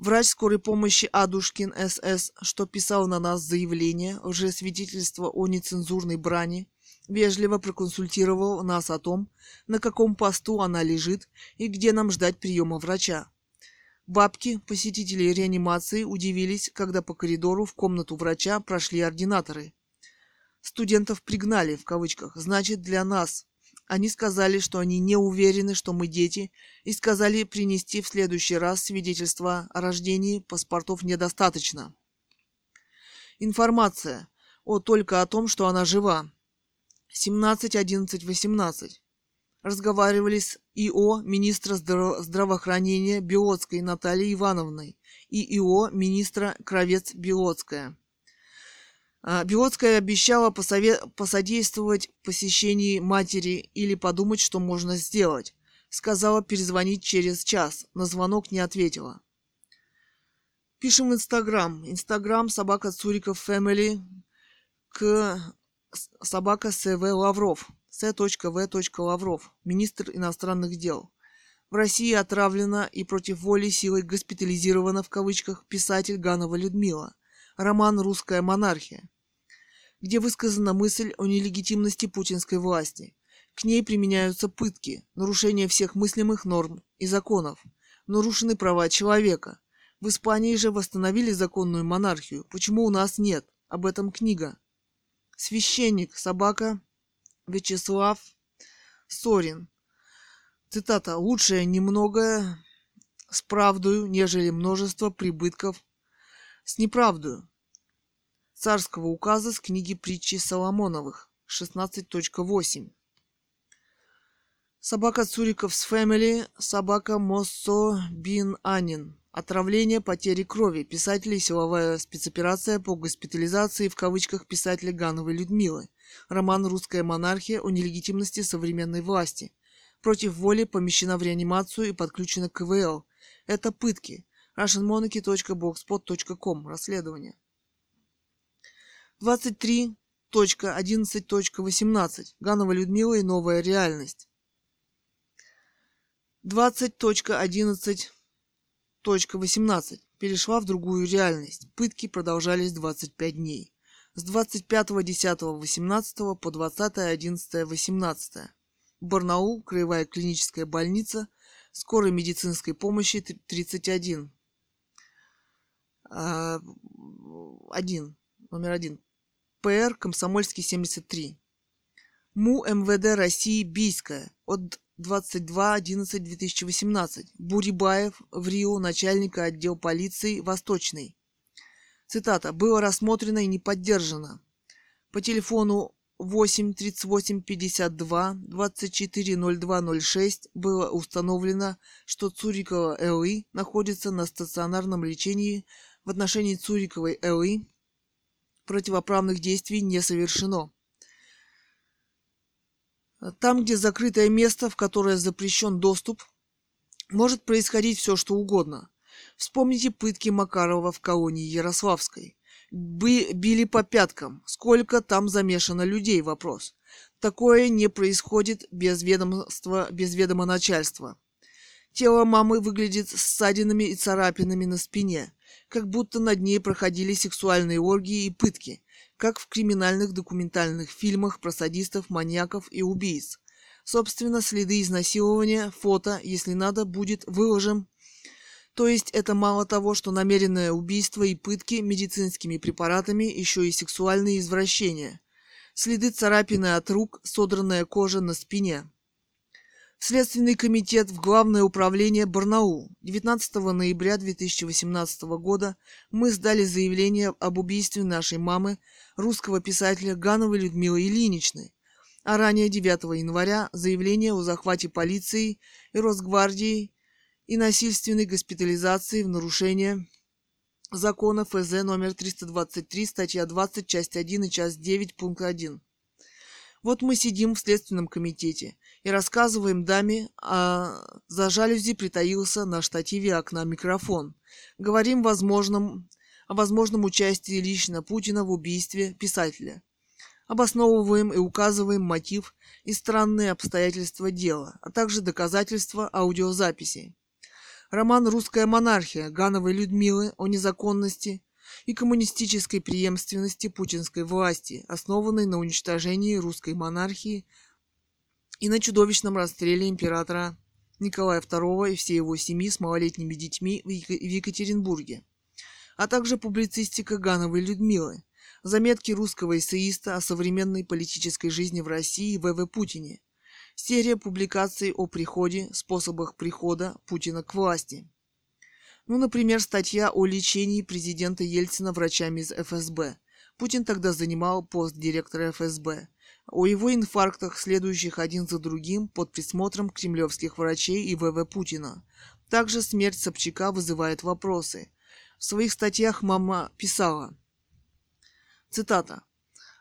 S1: Врач скорой помощи Адушкин СС, что писал на нас заявление, уже свидетельство о нецензурной брани, вежливо проконсультировал нас о том, на каком посту она лежит и где нам ждать приема врача. Бабки, посетители реанимации, удивились, когда по коридору в комнату врача прошли ординаторы. Студентов пригнали, в кавычках, значит, для нас, они сказали, что они не уверены, что мы дети, и сказали принести в следующий раз свидетельство о рождении, паспортов недостаточно. Информация. О, только о том, что она жива. 17, 11, 18. Разговаривали с ИО министра здраво- здравоохранения Биотской Натальей Ивановной и ИО министра Кровец Биотская. А, Биотская обещала посове... посодействовать посещении матери или подумать, что можно сделать. Сказала перезвонить через час. На звонок не ответила. Пишем в Инстаграм. Инстаграм собака Цуриков Фэмили к собака СВ Лавров. С.В. Лавров. Министр иностранных дел. В России отравлена и против воли силой госпитализирована в кавычках писатель Ганова Людмила роман «Русская монархия», где высказана мысль о нелегитимности путинской власти. К ней применяются пытки, нарушение всех мыслимых норм и законов, нарушены права человека. В Испании же восстановили законную монархию. Почему у нас нет? Об этом книга. Священник, собака, Вячеслав Сорин. Цитата. «Лучшее немногое с правдою, нежели множество прибытков с неправдою царского указа с книги притчи Соломоновых 16.8. Собака Цуриков с Фэмили, собака Моссо Бин Анин. Отравление потери крови. Писатели силовая спецоперация по госпитализации в кавычках писателя Гановой Людмилы. Роман «Русская монархия» о нелегитимности современной власти. Против воли помещена в реанимацию и подключена к КВЛ. Это пытки. russianmonarchy.blogspot.com. Расследование. 23.11.18. Ганова Людмила и новая реальность. 20.11.18. Перешла в другую реальность. Пытки продолжались 25 дней. С 25.10.18 по 20.11.18. Барнаул, Краевая клиническая больница, скорой медицинской помощи 31. 1. Номер один. ПР Комсомольский 73. МУ МВД России Бийская от 22.11.2018. Бурибаев в Рио, начальника отдел полиции Восточный. Цитата. Было рассмотрено и не поддержано. По телефону 8 38 52 24 02 06 было установлено, что Цурикова ЛИ находится на стационарном лечении в отношении Цуриковой ЛИ противоправных действий не совершено. Там, где закрытое место, в которое запрещен доступ, может происходить все, что угодно. Вспомните пытки Макарова в колонии Ярославской. Бы, били по пяткам. Сколько там замешано людей, вопрос. Такое не происходит без ведомства, без ведома начальства. Тело мамы выглядит с ссадинами и царапинами на спине, как будто над ней проходили сексуальные оргии и пытки, как в криминальных документальных фильмах про садистов, маньяков и убийц. Собственно, следы изнасилования, фото, если надо, будет выложим. То есть это мало того, что намеренное убийство и пытки медицинскими препаратами, еще и сексуальные извращения. Следы царапины от рук, содранная кожа на спине. Следственный комитет в Главное управление Барнаул. 19 ноября 2018 года мы сдали заявление об убийстве нашей мамы, русского писателя Гановой Людмилы Ильиничны, а ранее 9 января заявление о захвате полиции и Росгвардии и насильственной госпитализации в нарушение закона ФЗ номер 323, статья 20, часть 1 и часть 9, пункт 1. Вот мы сидим в Следственном комитете и рассказываем даме, а за жалюзи притаился на штативе окна микрофон. Говорим возможном, о возможном участии лично Путина в убийстве писателя. Обосновываем и указываем мотив и странные обстоятельства дела, а также доказательства аудиозаписи. Роман «Русская монархия» Гановой Людмилы о незаконности и коммунистической преемственности путинской власти, основанной на уничтожении русской монархии и на чудовищном расстреле императора Николая II и всей его семьи с малолетними детьми в Екатеринбурге, а также публицистика Гановой Людмилы, заметки русского эссеиста о современной политической жизни в России В.В. Путине, серия публикаций о приходе, способах прихода Путина к власти – ну, например, статья о лечении президента Ельцина врачами из ФСБ. Путин тогда занимал пост директора ФСБ. О его инфарктах, следующих один за другим под присмотром кремлевских врачей и ВВ Путина. Также смерть Собчака вызывает вопросы. В своих статьях мама писала, цитата,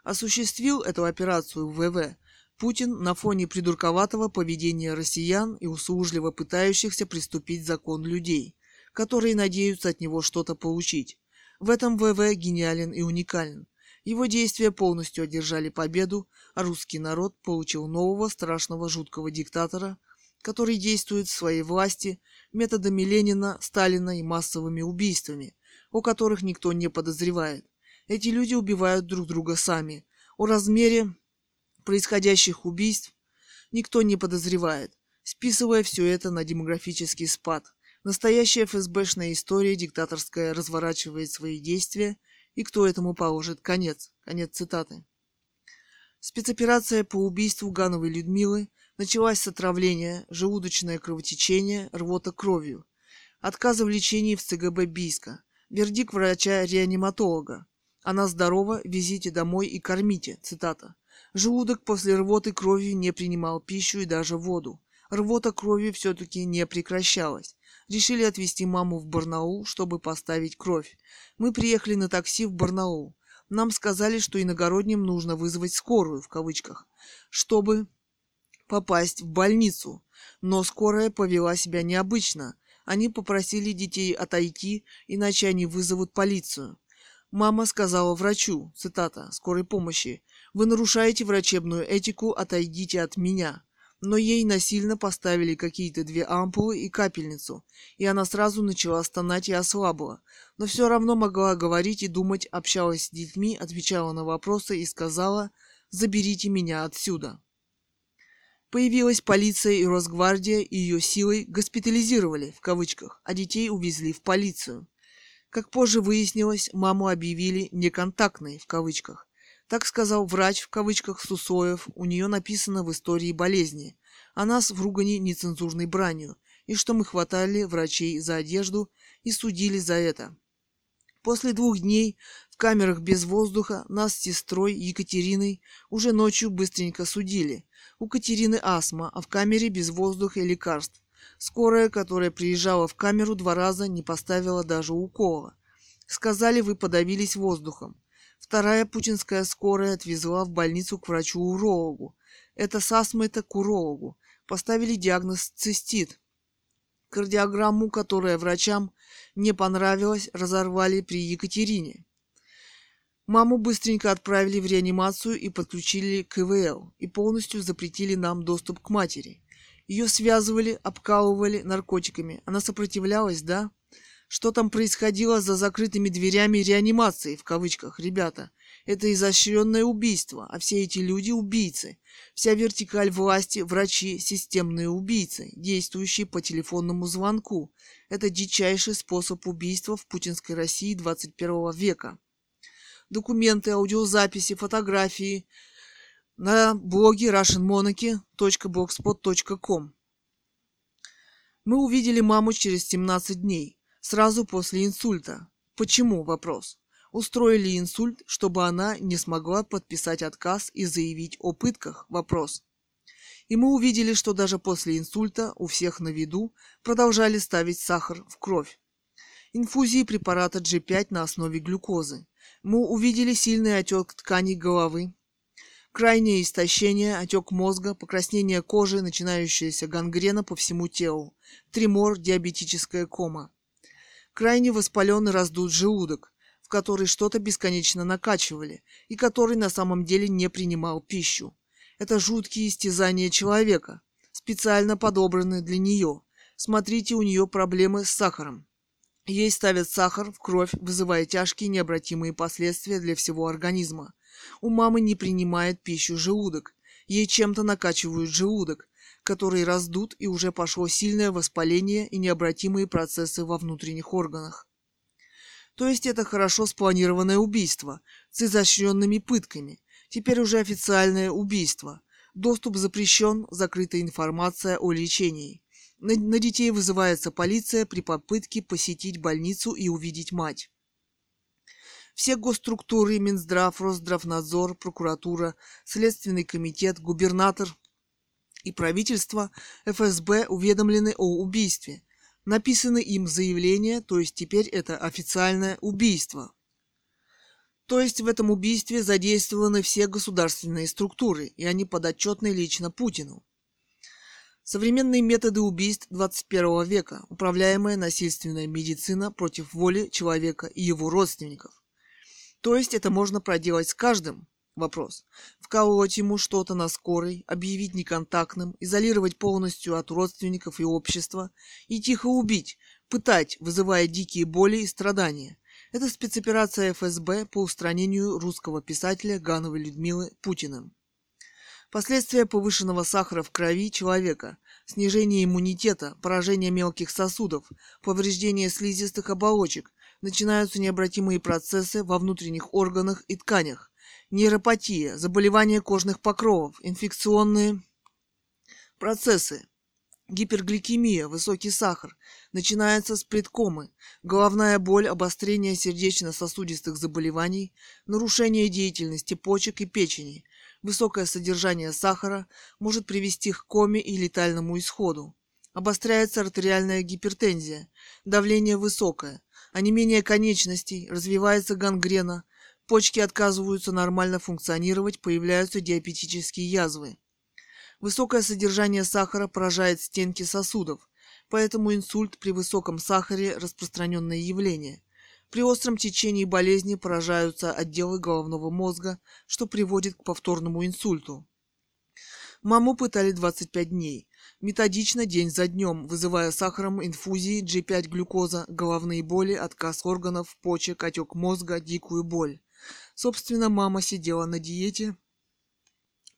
S1: «Осуществил эту операцию ВВ Путин на фоне придурковатого поведения россиян и услужливо пытающихся приступить закон людей которые надеются от него что-то получить. В этом ВВ гениален и уникален. Его действия полностью одержали победу, а русский народ получил нового страшного жуткого диктатора, который действует в своей власти методами Ленина, Сталина и массовыми убийствами, о которых никто не подозревает. Эти люди убивают друг друга сами. О размере происходящих убийств никто не подозревает, списывая все это на демографический спад – Настоящая ФСБшная история диктаторская разворачивает свои действия, и кто этому положит конец. Конец цитаты. Спецоперация по убийству Гановой Людмилы началась с отравления, желудочное кровотечение, рвота кровью, отказа в лечении в ЦГБ Бийска, вердикт врача-реаниматолога. Она здорова, везите домой и кормите, цитата. Желудок после рвоты кровью не принимал пищу и даже воду. Рвота крови все-таки не прекращалась. Решили отвезти маму в Барнаул, чтобы поставить кровь. Мы приехали на такси в Барнаул. Нам сказали, что иногородним нужно вызвать скорую, в кавычках, чтобы попасть в больницу. Но скорая повела себя необычно. Они попросили детей отойти, иначе они вызовут полицию. Мама сказала врачу, цитата, скорой помощи, «Вы нарушаете врачебную этику, отойдите от меня» но ей насильно поставили какие-то две ампулы и капельницу, и она сразу начала стонать и ослабла, но все равно могла говорить и думать, общалась с детьми, отвечала на вопросы и сказала «заберите меня отсюда». Появилась полиция и Росгвардия, и ее силой госпитализировали, в кавычках, а детей увезли в полицию. Как позже выяснилось, маму объявили «неконтактной», в кавычках, так сказал врач, в кавычках, Сусоев, у нее написано в истории болезни, а нас в ругани нецензурной бранью, и что мы хватали врачей за одежду и судили за это. После двух дней в камерах без воздуха нас с сестрой Екатериной уже ночью быстренько судили. У Катерины астма, а в камере без воздуха и лекарств. Скорая, которая приезжала в камеру два раза, не поставила даже укола. Сказали, вы подавились воздухом. Вторая путинская скорая отвезла в больницу к врачу-урологу. Это с астмой-то к урологу. Поставили диагноз цистит. Кардиограмму, которая врачам не понравилась, разорвали при Екатерине. Маму быстренько отправили в реанимацию и подключили к ИВЛ, и полностью запретили нам доступ к матери. Ее связывали, обкалывали наркотиками. Она сопротивлялась, да? Что там происходило за закрытыми дверями реанимации, в кавычках, ребята? Это изощренное убийство, а все эти люди – убийцы. Вся вертикаль власти – врачи, системные убийцы, действующие по телефонному звонку. Это дичайший способ убийства в путинской России 21 века. Документы, аудиозаписи, фотографии – на блоге russianmonarchy.blogspot.com. Мы увидели маму через 17 дней, сразу после инсульта. Почему? Вопрос. Устроили инсульт, чтобы она не смогла подписать отказ и заявить о пытках? Вопрос. И мы увидели, что даже после инсульта у всех на виду продолжали ставить сахар в кровь. Инфузии препарата G5 на основе глюкозы. Мы увидели сильный отек тканей головы, Крайнее истощение, отек мозга, покраснение кожи, начинающаяся гангрена по всему телу, тремор, диабетическая кома. Крайне воспаленный раздут желудок, в который что-то бесконечно накачивали, и который на самом деле не принимал пищу. Это жуткие истязания человека, специально подобраны для нее. Смотрите, у нее проблемы с сахаром. Ей ставят сахар в кровь, вызывая тяжкие необратимые последствия для всего организма. У мамы не принимает пищу желудок. Ей чем-то накачивают желудок, который раздут и уже пошло сильное воспаление и необратимые процессы во внутренних органах. То есть это хорошо спланированное убийство с изощренными пытками. Теперь уже официальное убийство. Доступ запрещен, закрытая информация о лечении. На, на детей вызывается полиция при попытке посетить больницу и увидеть мать. Все госструктуры, Минздрав, Росздравнадзор, прокуратура, Следственный комитет, губернатор и правительство ФСБ уведомлены о убийстве. Написаны им заявления, то есть теперь это официальное убийство. То есть в этом убийстве задействованы все государственные структуры, и они подотчетны лично Путину. Современные методы убийств 21 века, управляемая насильственная медицина против воли человека и его родственников. То есть это можно проделать с каждым? Вопрос. Вколоть ему что-то на скорой, объявить неконтактным, изолировать полностью от родственников и общества и тихо убить, пытать, вызывая дикие боли и страдания. Это спецоперация ФСБ по устранению русского писателя Гановой Людмилы Путиным. Последствия повышенного сахара в крови человека, снижение иммунитета, поражение мелких сосудов, повреждение слизистых оболочек, начинаются необратимые процессы во внутренних органах и тканях, нейропатия, заболевания кожных покровов, инфекционные процессы, гипергликемия, высокий сахар, начинается с предкомы, головная боль, обострение сердечно-сосудистых заболеваний, нарушение деятельности почек и печени, высокое содержание сахара может привести к коме и летальному исходу. Обостряется артериальная гипертензия, давление высокое, онемение конечностей, развивается гангрена, почки отказываются нормально функционировать, появляются диабетические язвы. Высокое содержание сахара поражает стенки сосудов, поэтому инсульт при высоком сахаре – распространенное явление. При остром течении болезни поражаются отделы головного мозга, что приводит к повторному инсульту. Маму пытали 25 дней методично день за днем, вызывая сахаром инфузии, G5 глюкоза, головные боли, отказ органов, почек, отек мозга, дикую боль. Собственно, мама сидела на диете,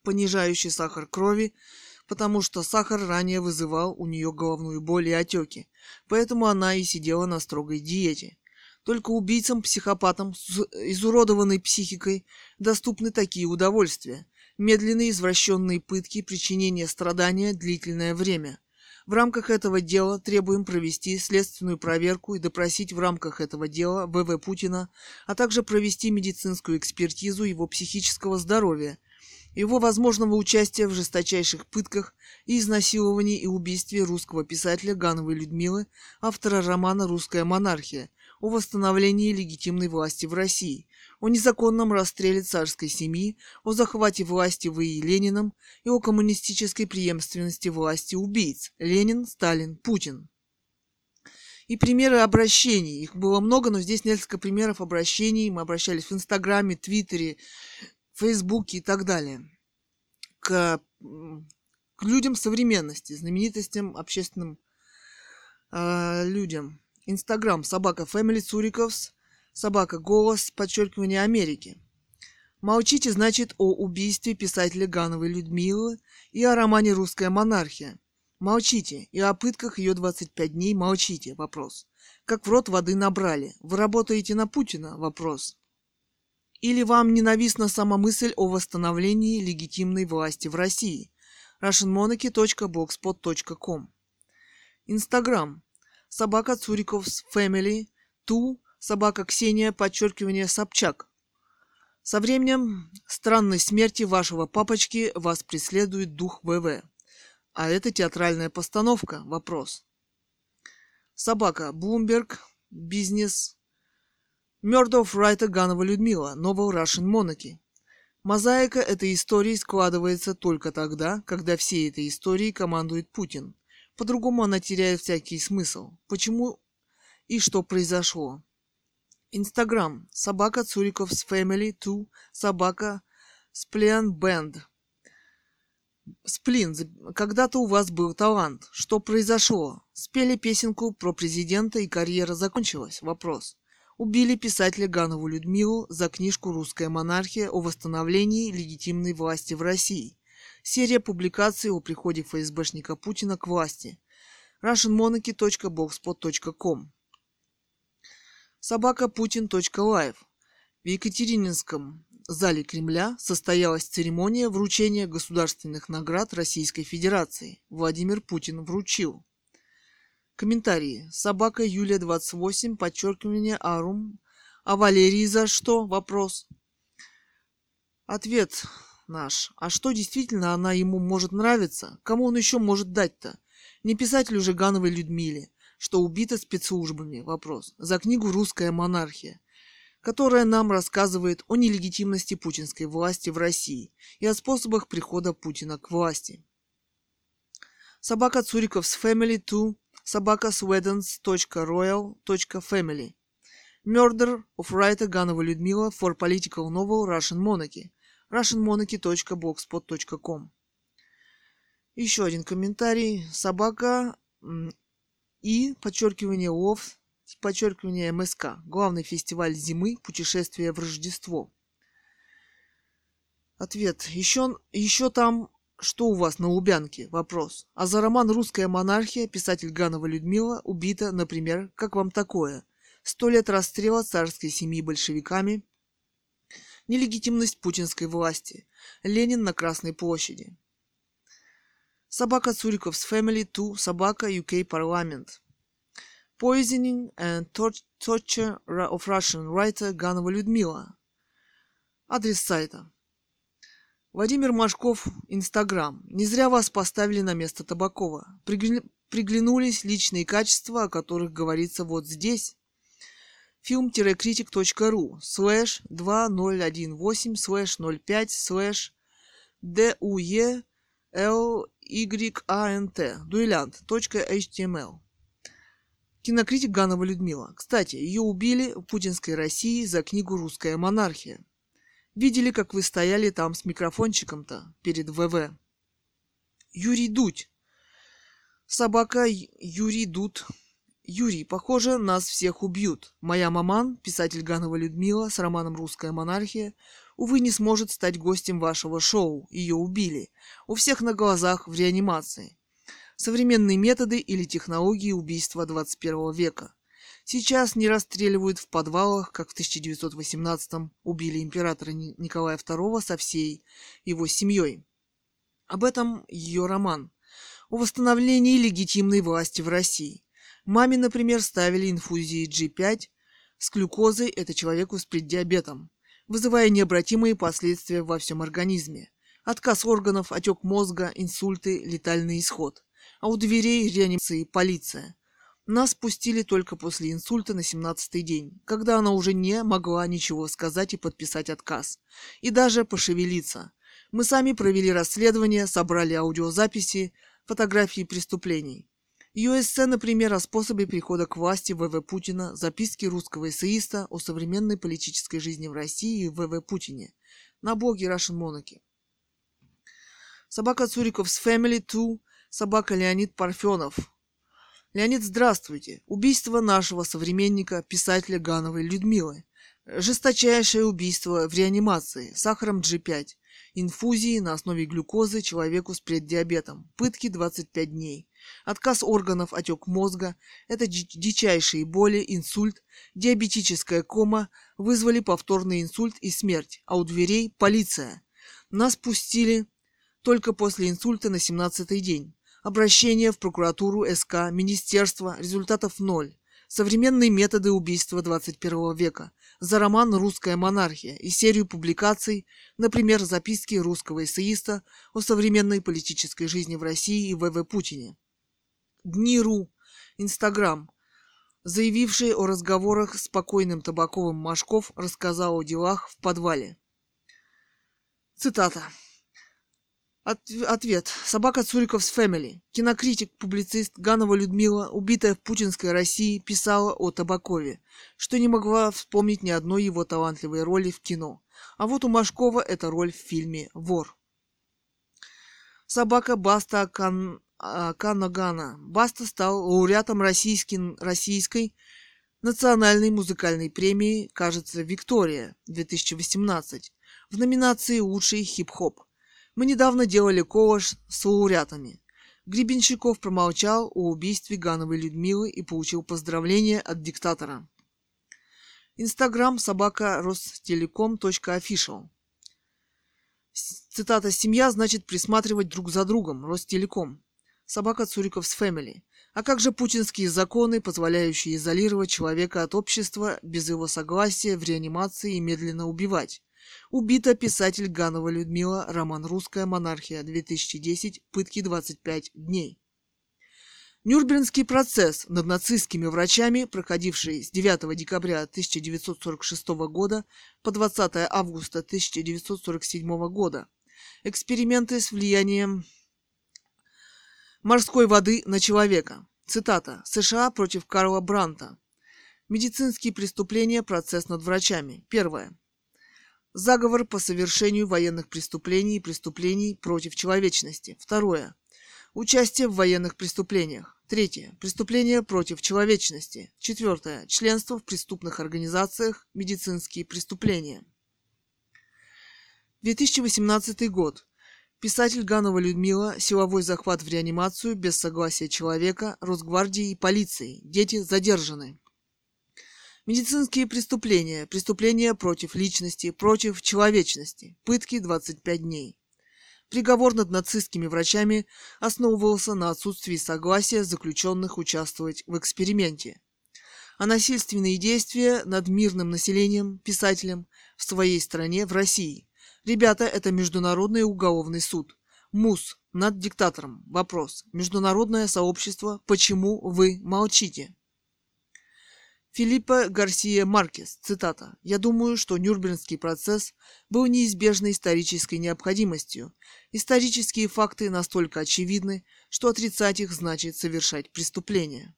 S1: понижающей сахар крови, потому что сахар ранее вызывал у нее головную боль и отеки, поэтому она и сидела на строгой диете. Только убийцам, психопатам с изуродованной психикой доступны такие удовольствия медленные извращенные пытки, причинение страдания длительное время. В рамках этого дела требуем провести следственную проверку и допросить в рамках этого дела ВВ Путина, а также провести медицинскую экспертизу его психического здоровья, его возможного участия в жесточайших пытках и изнасиловании и убийстве русского писателя Гановой Людмилы, автора романа «Русская монархия», о восстановлении легитимной власти в России, о незаконном расстреле царской семьи, о захвате власти в ИИ Лениным и о коммунистической преемственности власти убийц Ленин, Сталин, Путин. И примеры обращений. Их было много, но здесь несколько примеров обращений. Мы обращались в Инстаграме, Твиттере, Фейсбуке и так далее. К, к людям современности, знаменитостям, общественным э, людям. Инстаграм собака Family Цуриковс, собака Голос, подчеркивание Америки. Молчите, значит, о убийстве писателя Гановой Людмилы и о романе «Русская монархия». Молчите. И о пытках ее 25 дней молчите. Вопрос. Как в рот воды набрали. Вы работаете на Путина? Вопрос. Или вам ненавистна сама мысль о восстановлении легитимной власти в России? russianmonarchy.blogspot.com Инстаграм. Собака Цуриковс Family. Ту. Собака Ксения, подчеркивание Собчак. Со временем странной смерти вашего папочки вас преследует дух ВВ. А это театральная постановка. Вопрос. Собака. Блумберг. Бизнес. Мёрдов Райта Ганова Людмила. Новый Russian Monarchy. Мозаика этой истории складывается только тогда, когда всей этой историей командует Путин. По-другому она теряет всякий смысл. Почему и что произошло? Инстаграм. Собака Цуриковс Family 2. Собака Сплен Бенд. Сплин, когда-то у вас был талант. Что произошло? Спели песенку про президента и карьера закончилась? Вопрос. Убили писателя Ганову Людмилу за книжку «Русская монархия» о восстановлении легитимной власти в России. Серия публикаций о приходе ФСБшника Путина к власти. russianmonarchy.blogspot.com Собака Путин.live В Екатерининском зале Кремля состоялась церемония вручения государственных наград Российской Федерации. Владимир Путин вручил. Комментарии. Собака Юлия 28, подчеркивание Арум. А Валерии за что? Вопрос. Ответ наш. А что действительно она ему может нравиться? Кому он еще может дать-то? Не писателю же Гановой Людмиле, что убита спецслужбами. Вопрос. За книгу «Русская монархия» которая нам рассказывает о нелегитимности путинской власти в России и о способах прихода Путина к власти. Собака Цуриковс Family 2, собака swedens.royal.family. Murder of writer Ганова Людмила for political novel Russian Monarchy. russianmonarchy.blogspot.com Еще один комментарий. Собака и подчеркивание love подчеркивание МСК. Главный фестиваль зимы «Путешествие в Рождество». Ответ. Еще, еще там что у вас на Лубянке? Вопрос. А за роман «Русская монархия» писатель Ганова Людмила убита, например, как вам такое? Сто лет расстрела царской семьи большевиками, нелегитимность путинской власти, Ленин на Красной площади. Собака Цуриков's Family 2, собака UK Парламент. Poisoning and Torture of Russian Writer Ганова Людмила. Адрес сайта. Владимир Машков, Инстаграм. Не зря вас поставили на место Табакова. Приглянулись личные качества, о которых говорится вот здесь. film-critic.ru слэш 2018 слэш 05 слэш дуе л y дуэлянт.html Кинокритик Ганова Людмила. Кстати, ее убили в путинской России за книгу «Русская монархия». Видели, как вы стояли там с микрофончиком-то перед ВВ. Юрий Дудь. Собака Юрий Дуд. Юрий, похоже, нас всех убьют. Моя маман, писатель Ганова Людмила с романом «Русская монархия», увы, не сможет стать гостем вашего шоу. Ее убили. У всех на глазах в реанимации современные методы или технологии убийства 21 века. Сейчас не расстреливают в подвалах, как в 1918-м убили императора Николая II со всей его семьей. Об этом ее роман. О восстановлении легитимной власти в России. Маме, например, ставили инфузии G5 с глюкозой, это человеку с преддиабетом, вызывая необратимые последствия во всем организме. Отказ органов, отек мозга, инсульты, летальный исход – а у дверей реанимации полиция. Нас пустили только после инсульта на 17-й день, когда она уже не могла ничего сказать и подписать отказ. И даже пошевелиться. Мы сами провели расследование, собрали аудиозаписи, фотографии преступлений. ЮСС, например, о способе прихода к власти ВВ Путина, записки русского эссеиста о современной политической жизни в России и ВВ Путине на блоге Russian Monarchy. Собака Цуриков с Family 2, собака Леонид Парфенов. Леонид, здравствуйте. Убийство нашего современника, писателя Гановой Людмилы. Жесточайшее убийство в реанимации, сахаром G5. Инфузии на основе глюкозы человеку с преддиабетом. Пытки 25 дней. Отказ органов, отек мозга, это дичайшие боли, инсульт, диабетическая кома вызвали повторный инсульт и смерть, а у дверей полиция. Нас пустили только после инсульта на 17-й день. Обращение в прокуратуру СК, министерство, результатов ноль. Современные методы убийства 21 века. За роман «Русская монархия» и серию публикаций, например, записки русского эссеиста о современной политической жизни в России и ВВ Путине. Дни.ру, Инстаграм, заявивший о разговорах с покойным Табаковым Машков, рассказал о делах в подвале. Цитата. От, ответ. Собака Цуриковс Фэмили. Кинокритик, публицист Ганова Людмила, убитая в путинской России, писала о Табакове, что не могла вспомнить ни одной его талантливой роли в кино. А вот у Машкова эта роль в фильме «Вор». Собака Баста Кан... А, Канагана. Баста стал лауреатом российской, российской национальной музыкальной премии, кажется, «Виктория» 2018 в номинации «Лучший хип-хоп». Мы недавно делали коллаж с лауреатами. Гребенщиков промолчал о убийстве Гановой Людмилы и получил поздравления от диктатора. Инстаграм собака ростелеком.official. Цитата «Семья значит присматривать друг за другом. Ростелеком» собака Цуриковс Фэмили. А как же путинские законы, позволяющие изолировать человека от общества без его согласия в реанимации и медленно убивать? Убита писатель Ганова Людмила, роман «Русская монархия», 2010, пытки 25 дней. Нюрнбергский процесс над нацистскими врачами, проходивший с 9 декабря 1946 года по 20 августа 1947 года. Эксперименты с влиянием морской воды на человека. Цитата. США против Карла Бранта. Медицинские преступления. Процесс над врачами. Первое. Заговор по совершению военных преступлений и преступлений против человечности. Второе. Участие в военных преступлениях. Третье. Преступления против человечности. Четвертое. Членство в преступных организациях. Медицинские преступления. 2018 год. Писатель Ганова Людмила, силовой захват в реанимацию без согласия человека, Росгвардии и полиции. Дети задержаны. Медицинские преступления, преступления против личности, против человечности. Пытки 25 дней. Приговор над нацистскими врачами основывался на отсутствии согласия заключенных участвовать в эксперименте. А насильственные действия над мирным населением, писателем, в своей стране, в России – Ребята, это Международный уголовный суд. МУС над диктатором. Вопрос. Международное сообщество, почему вы молчите? Филиппа Гарсия Маркес, цитата. «Я думаю, что Нюрнбергский процесс был неизбежной исторической необходимостью. Исторические факты настолько очевидны, что отрицать их значит совершать преступление».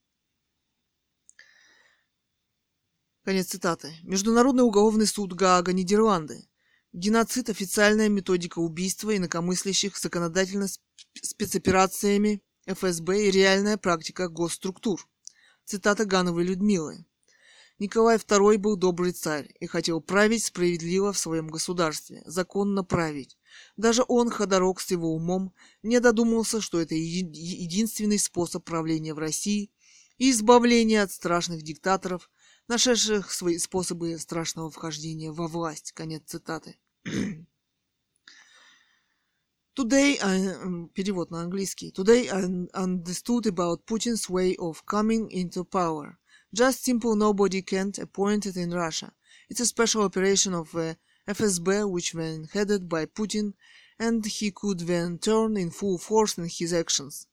S1: Конец цитаты. Международный уголовный суд Гаага, Нидерланды. Геноцид – официальная методика убийства инакомыслящих законодательно спецоперациями ФСБ и реальная практика госструктур. Цитата Гановой Людмилы. Николай II был добрый царь и хотел править справедливо в своем государстве, законно править. Даже он, ходорок с его умом, не додумался, что это единственный способ правления в России и избавления от страшных диктаторов, нашедших свои способы страшного вхождения во власть. Конец цитаты. *clears throat* Today, I, перевод на английский. Today I understood about Putin's way of coming into power. Just simple nobody can't appoint it in Russia. It's a special operation of the FSB which when headed by Putin and he could then turn in full force in his actions.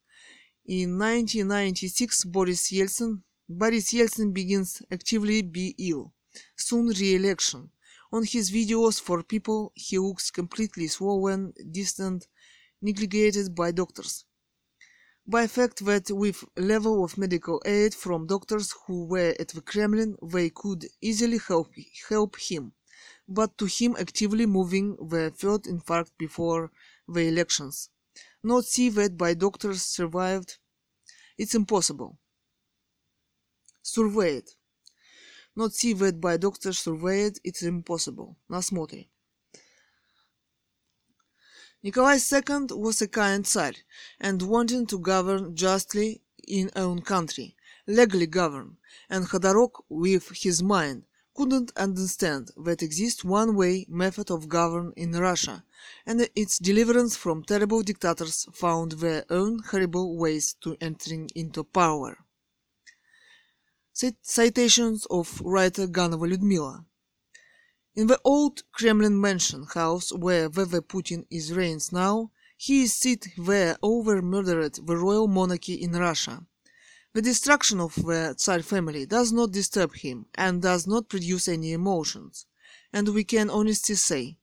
S1: In 1996, Boris Yeltsin Boris Yeltsin begins actively be ill. Soon re-election. On his videos for people, he looks completely swollen, distant, neglected by doctors. By fact that with level of medical aid from doctors who were at the Kremlin, they could easily help, help him. But to him actively moving the third infarct before the elections. Not see that by doctors survived. It's impossible. Surveyed Not see that by doctors surveyed. It's impossible. На смотре. Nikolai II was a kind Tsar and wanted to govern justly in own country, legally govern, and Khodorok, with his mind, couldn't understand that exists one way method of govern in Russia, and its deliverance from terrible dictators found their own horrible ways to entering into power. Citations of writer Ganova Ludmila in the old Kremlin mansion house where Veve Putin is reigns now, he is there over murdered the royal monarchy in Russia. The destruction of the Tsar family does not disturb him and does not produce any emotions, and we can honestly say,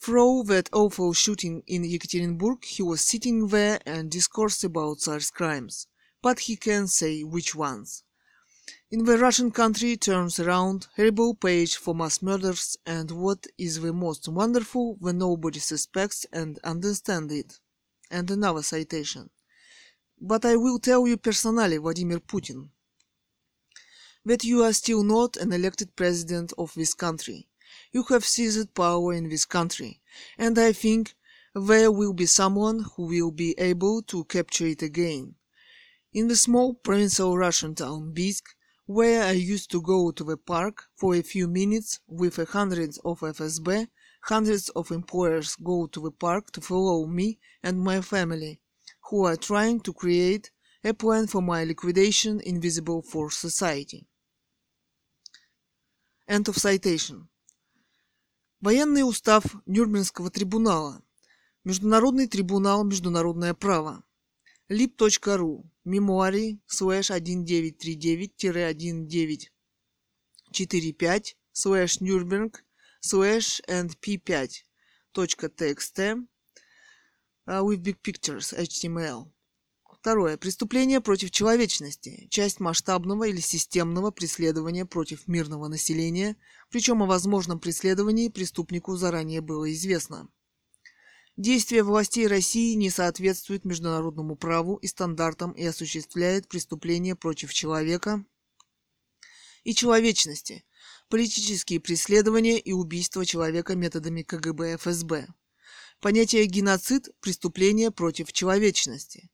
S1: through that awful shooting in Yekaterinburg, he was sitting there and discoursed about Tsar's crimes, but he can say which ones. In the Russian country turns around, horrible page for mass murders, and what is the most wonderful when nobody suspects and understands it. And another citation. But I will tell you personally, Vladimir Putin, that you are still not an elected president of this country. You have seized power in this country, and I think there will be someone who will be able to capture it again. In the small provincial Russian town Bisk, where I used to go to the park for a few minutes with a hundreds of FSB, hundreds of employers go to the park to follow me and my family, who are trying to create a plan for my liquidation invisible for society. End of citation. Военный устав Нюрнбергского трибунала. Международный трибунал Международное право. lib.ru мемуарий слэш 1945-1945 слэш Нюрнберг слэш np5 точка txt with big pictures HTML. Второе. Преступление против человечности. Часть масштабного или системного преследования против мирного населения, причем о возможном преследовании преступнику заранее было известно. Действия властей России не соответствуют международному праву и стандартам и осуществляет преступления против человека и человечности, политические преследования и убийства человека методами КГБ ФСБ. Понятие геноцид – преступление против человечности.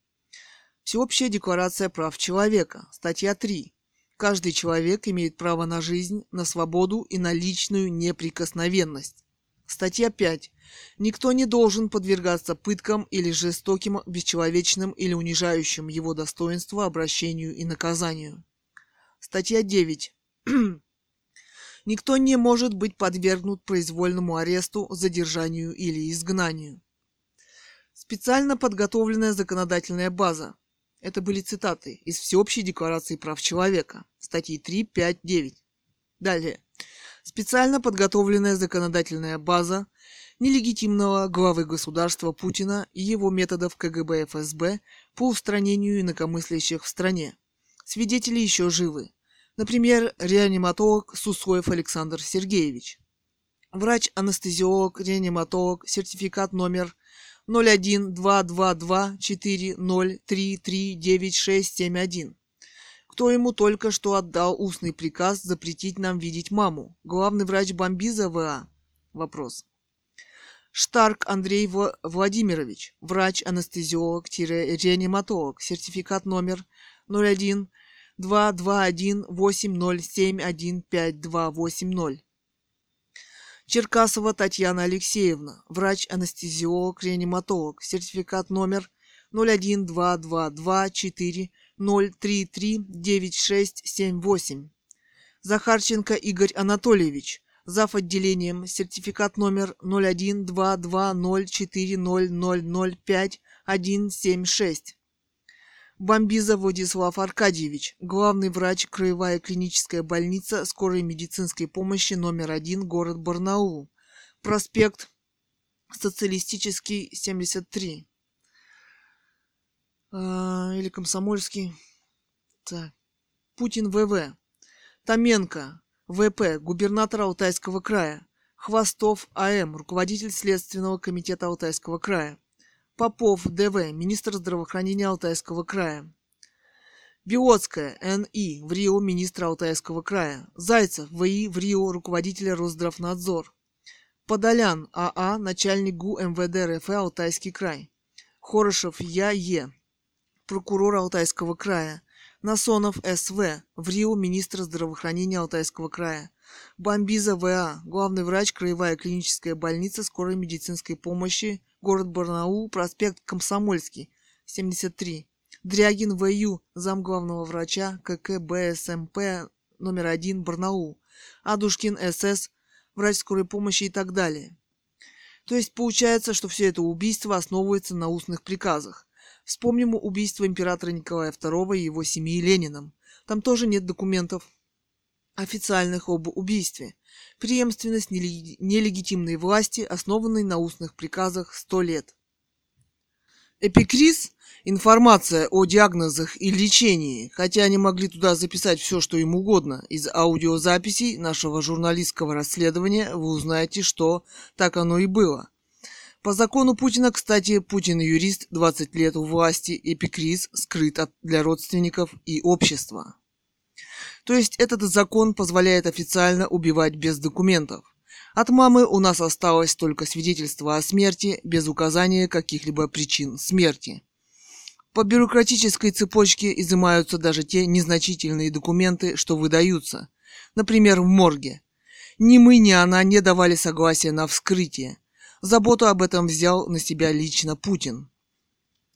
S1: Всеобщая декларация прав человека, статья 3. Каждый человек имеет право на жизнь, на свободу и на личную неприкосновенность. Статья 5. Никто не должен подвергаться пыткам или жестоким, бесчеловечным или унижающим его достоинство обращению и наказанию. Статья 9. *clears throat* Никто не может быть подвергнут произвольному аресту, задержанию или изгнанию. Специально подготовленная законодательная база. Это были цитаты из Всеобщей декларации прав человека, статьи 3, 5, 9. Далее. Специально подготовленная законодательная база нелегитимного главы государства Путина и его методов КГБ ФСБ по устранению инакомыслящих в стране. Свидетели еще живы. Например, реаниматолог Сусоев Александр Сергеевич. Врач-анестезиолог, реаниматолог, сертификат номер 012224033961. Кто ему только что отдал устный приказ запретить нам видеть маму? Главный врач Бомбиза ВА? Вопрос. Штарк Андрей Владимирович, врач-анестезиолог-реаниматолог, сертификат номер 01 22180715280. Черкасова Татьяна Алексеевна, врач-анестезиолог-реаниматолог, сертификат номер 0122220339678. Захарченко Игорь Анатольевич, зав. отделением, сертификат номер 0122040005176. Бомбиза Владислав Аркадьевич, главный врач, краевая клиническая больница скорой медицинской помощи номер один, город Барнаул. Проспект Социалистический, 73. А, или Комсомольский. Так. Путин ВВ. Томенко, ВП, губернатор Алтайского края. Хвостов АМ, руководитель Следственного комитета Алтайского края. Попов ДВ, министр здравоохранения Алтайского края. Биотская Н.И. в Рио, министр Алтайского края. Зайцев В.И. в Рио, руководитель Росздравнадзор. Подолян А.А., начальник ГУ МВД РФ Алтайский край. Хорошев Я.Е., прокурор Алтайского края. Насонов С.В., в Рио, министр здравоохранения Алтайского края. Бомбиза В.А., главный врач, краевая клиническая больница скорой медицинской помощи, город Барнаул, проспект Комсомольский, 73. Дрягин В.Ю., зам главного врача КК БСМП номер один Барнаул. Адушкин С.С., врач скорой помощи и так далее. То есть получается, что все это убийство основывается на устных приказах. Вспомним убийство императора Николая II и его семьи Лениным. Там тоже нет документов официальных об убийстве. Преемственность нелегитимной власти, основанной на устных приказах, сто лет. Эпикриз – информация о диагнозах и лечении, хотя они могли туда записать все, что им угодно. Из аудиозаписей нашего журналистского расследования вы узнаете, что так оно и было. По закону Путина, кстати, Путин юрист, 20 лет у власти, эпикриз скрыт от, для родственников и общества. То есть этот закон позволяет официально убивать без документов. От мамы у нас осталось только свидетельство о смерти без указания каких-либо причин смерти. По бюрократической цепочке изымаются даже те незначительные документы, что выдаются. Например, в морге. Ни мы, ни она не давали согласия на вскрытие. Заботу об этом взял на себя лично Путин.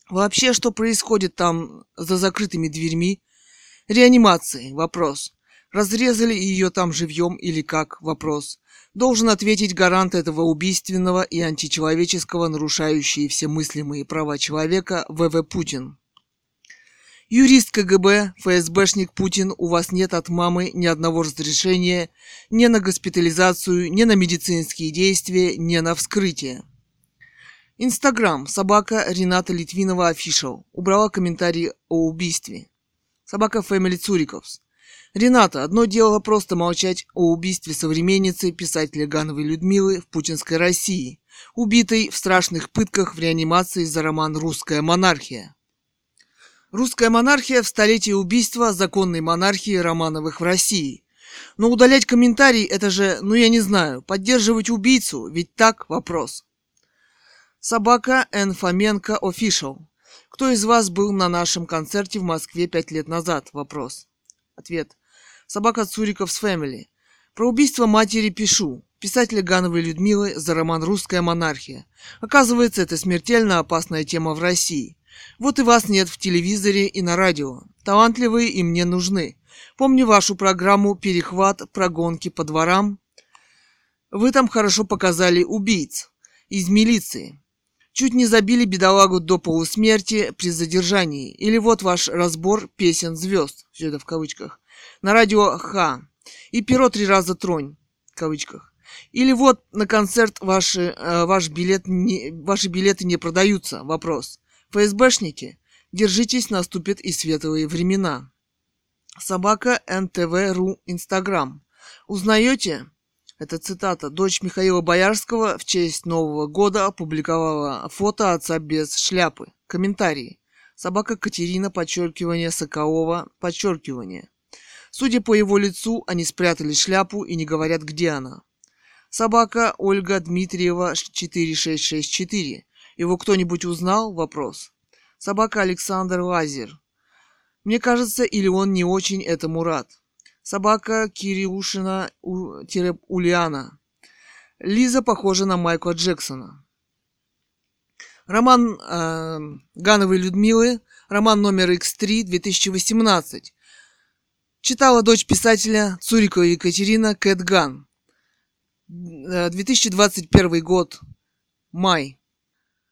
S1: Вообще, что происходит там за закрытыми дверьми? Реанимации. Вопрос. Разрезали ее там живьем или как? Вопрос. Должен ответить гарант этого убийственного и античеловеческого, нарушающие все мыслимые права человека, ВВ Путин. Юрист КГБ, ФСБшник Путин, у вас нет от мамы ни одного разрешения ни на госпитализацию, ни на медицинские действия, ни на вскрытие. Инстаграм. Собака Рената Литвинова Офишал. Убрала комментарий о убийстве. Собака Фэмили Цуриковс. Рената, одно дело просто молчать о убийстве современницы писателя Гановой Людмилы в путинской России, убитой в страшных пытках в реанимации за роман «Русская монархия». Русская монархия в столетие убийства законной монархии Романовых в России. Но удалять комментарий – это же, ну я не знаю, поддерживать убийцу, ведь так вопрос. Собака Н. Фоменко Official. Кто из вас был на нашем концерте в Москве пять лет назад? Вопрос. Ответ. Собака Цуриков Фэмили. Про убийство матери пишу. Писателя Гановой Людмилы за роман «Русская монархия». Оказывается, это смертельно опасная тема в России. Вот и вас нет в телевизоре и на радио. Талантливые и мне нужны. Помню вашу программу «Перехват. Прогонки по дворам». Вы там хорошо показали убийц из милиции. Чуть не забили бедолагу до полусмерти при задержании. Или вот ваш разбор песен звезд, все это в кавычках, на радио Х. И перо три раза тронь, в кавычках. Или вот на концерт ваши, э, ваш билет не, ваши билеты не продаются, вопрос. ФСБшники, держитесь, наступят и светлые времена. Собака НТВ.ру Инстаграм. Узнаете? Это цитата. Дочь Михаила Боярского в честь Нового года опубликовала фото отца без шляпы. Комментарии. Собака Катерина, подчеркивание, Соколова, подчеркивание. Судя по его лицу, они спрятали шляпу и не говорят, где она. Собака Ольга Дмитриева 4664. Его кто-нибудь узнал? Вопрос. Собака Александр Лазер. Мне кажется, или он не очень этому рад. Собака Кириушина-Ульяна. Лиза похожа на Майкла Джексона. Роман э, Гановой Людмилы, роман номер X3, 2018. Читала дочь писателя Цурикова Екатерина Кэт Ган. 2021 год. Май.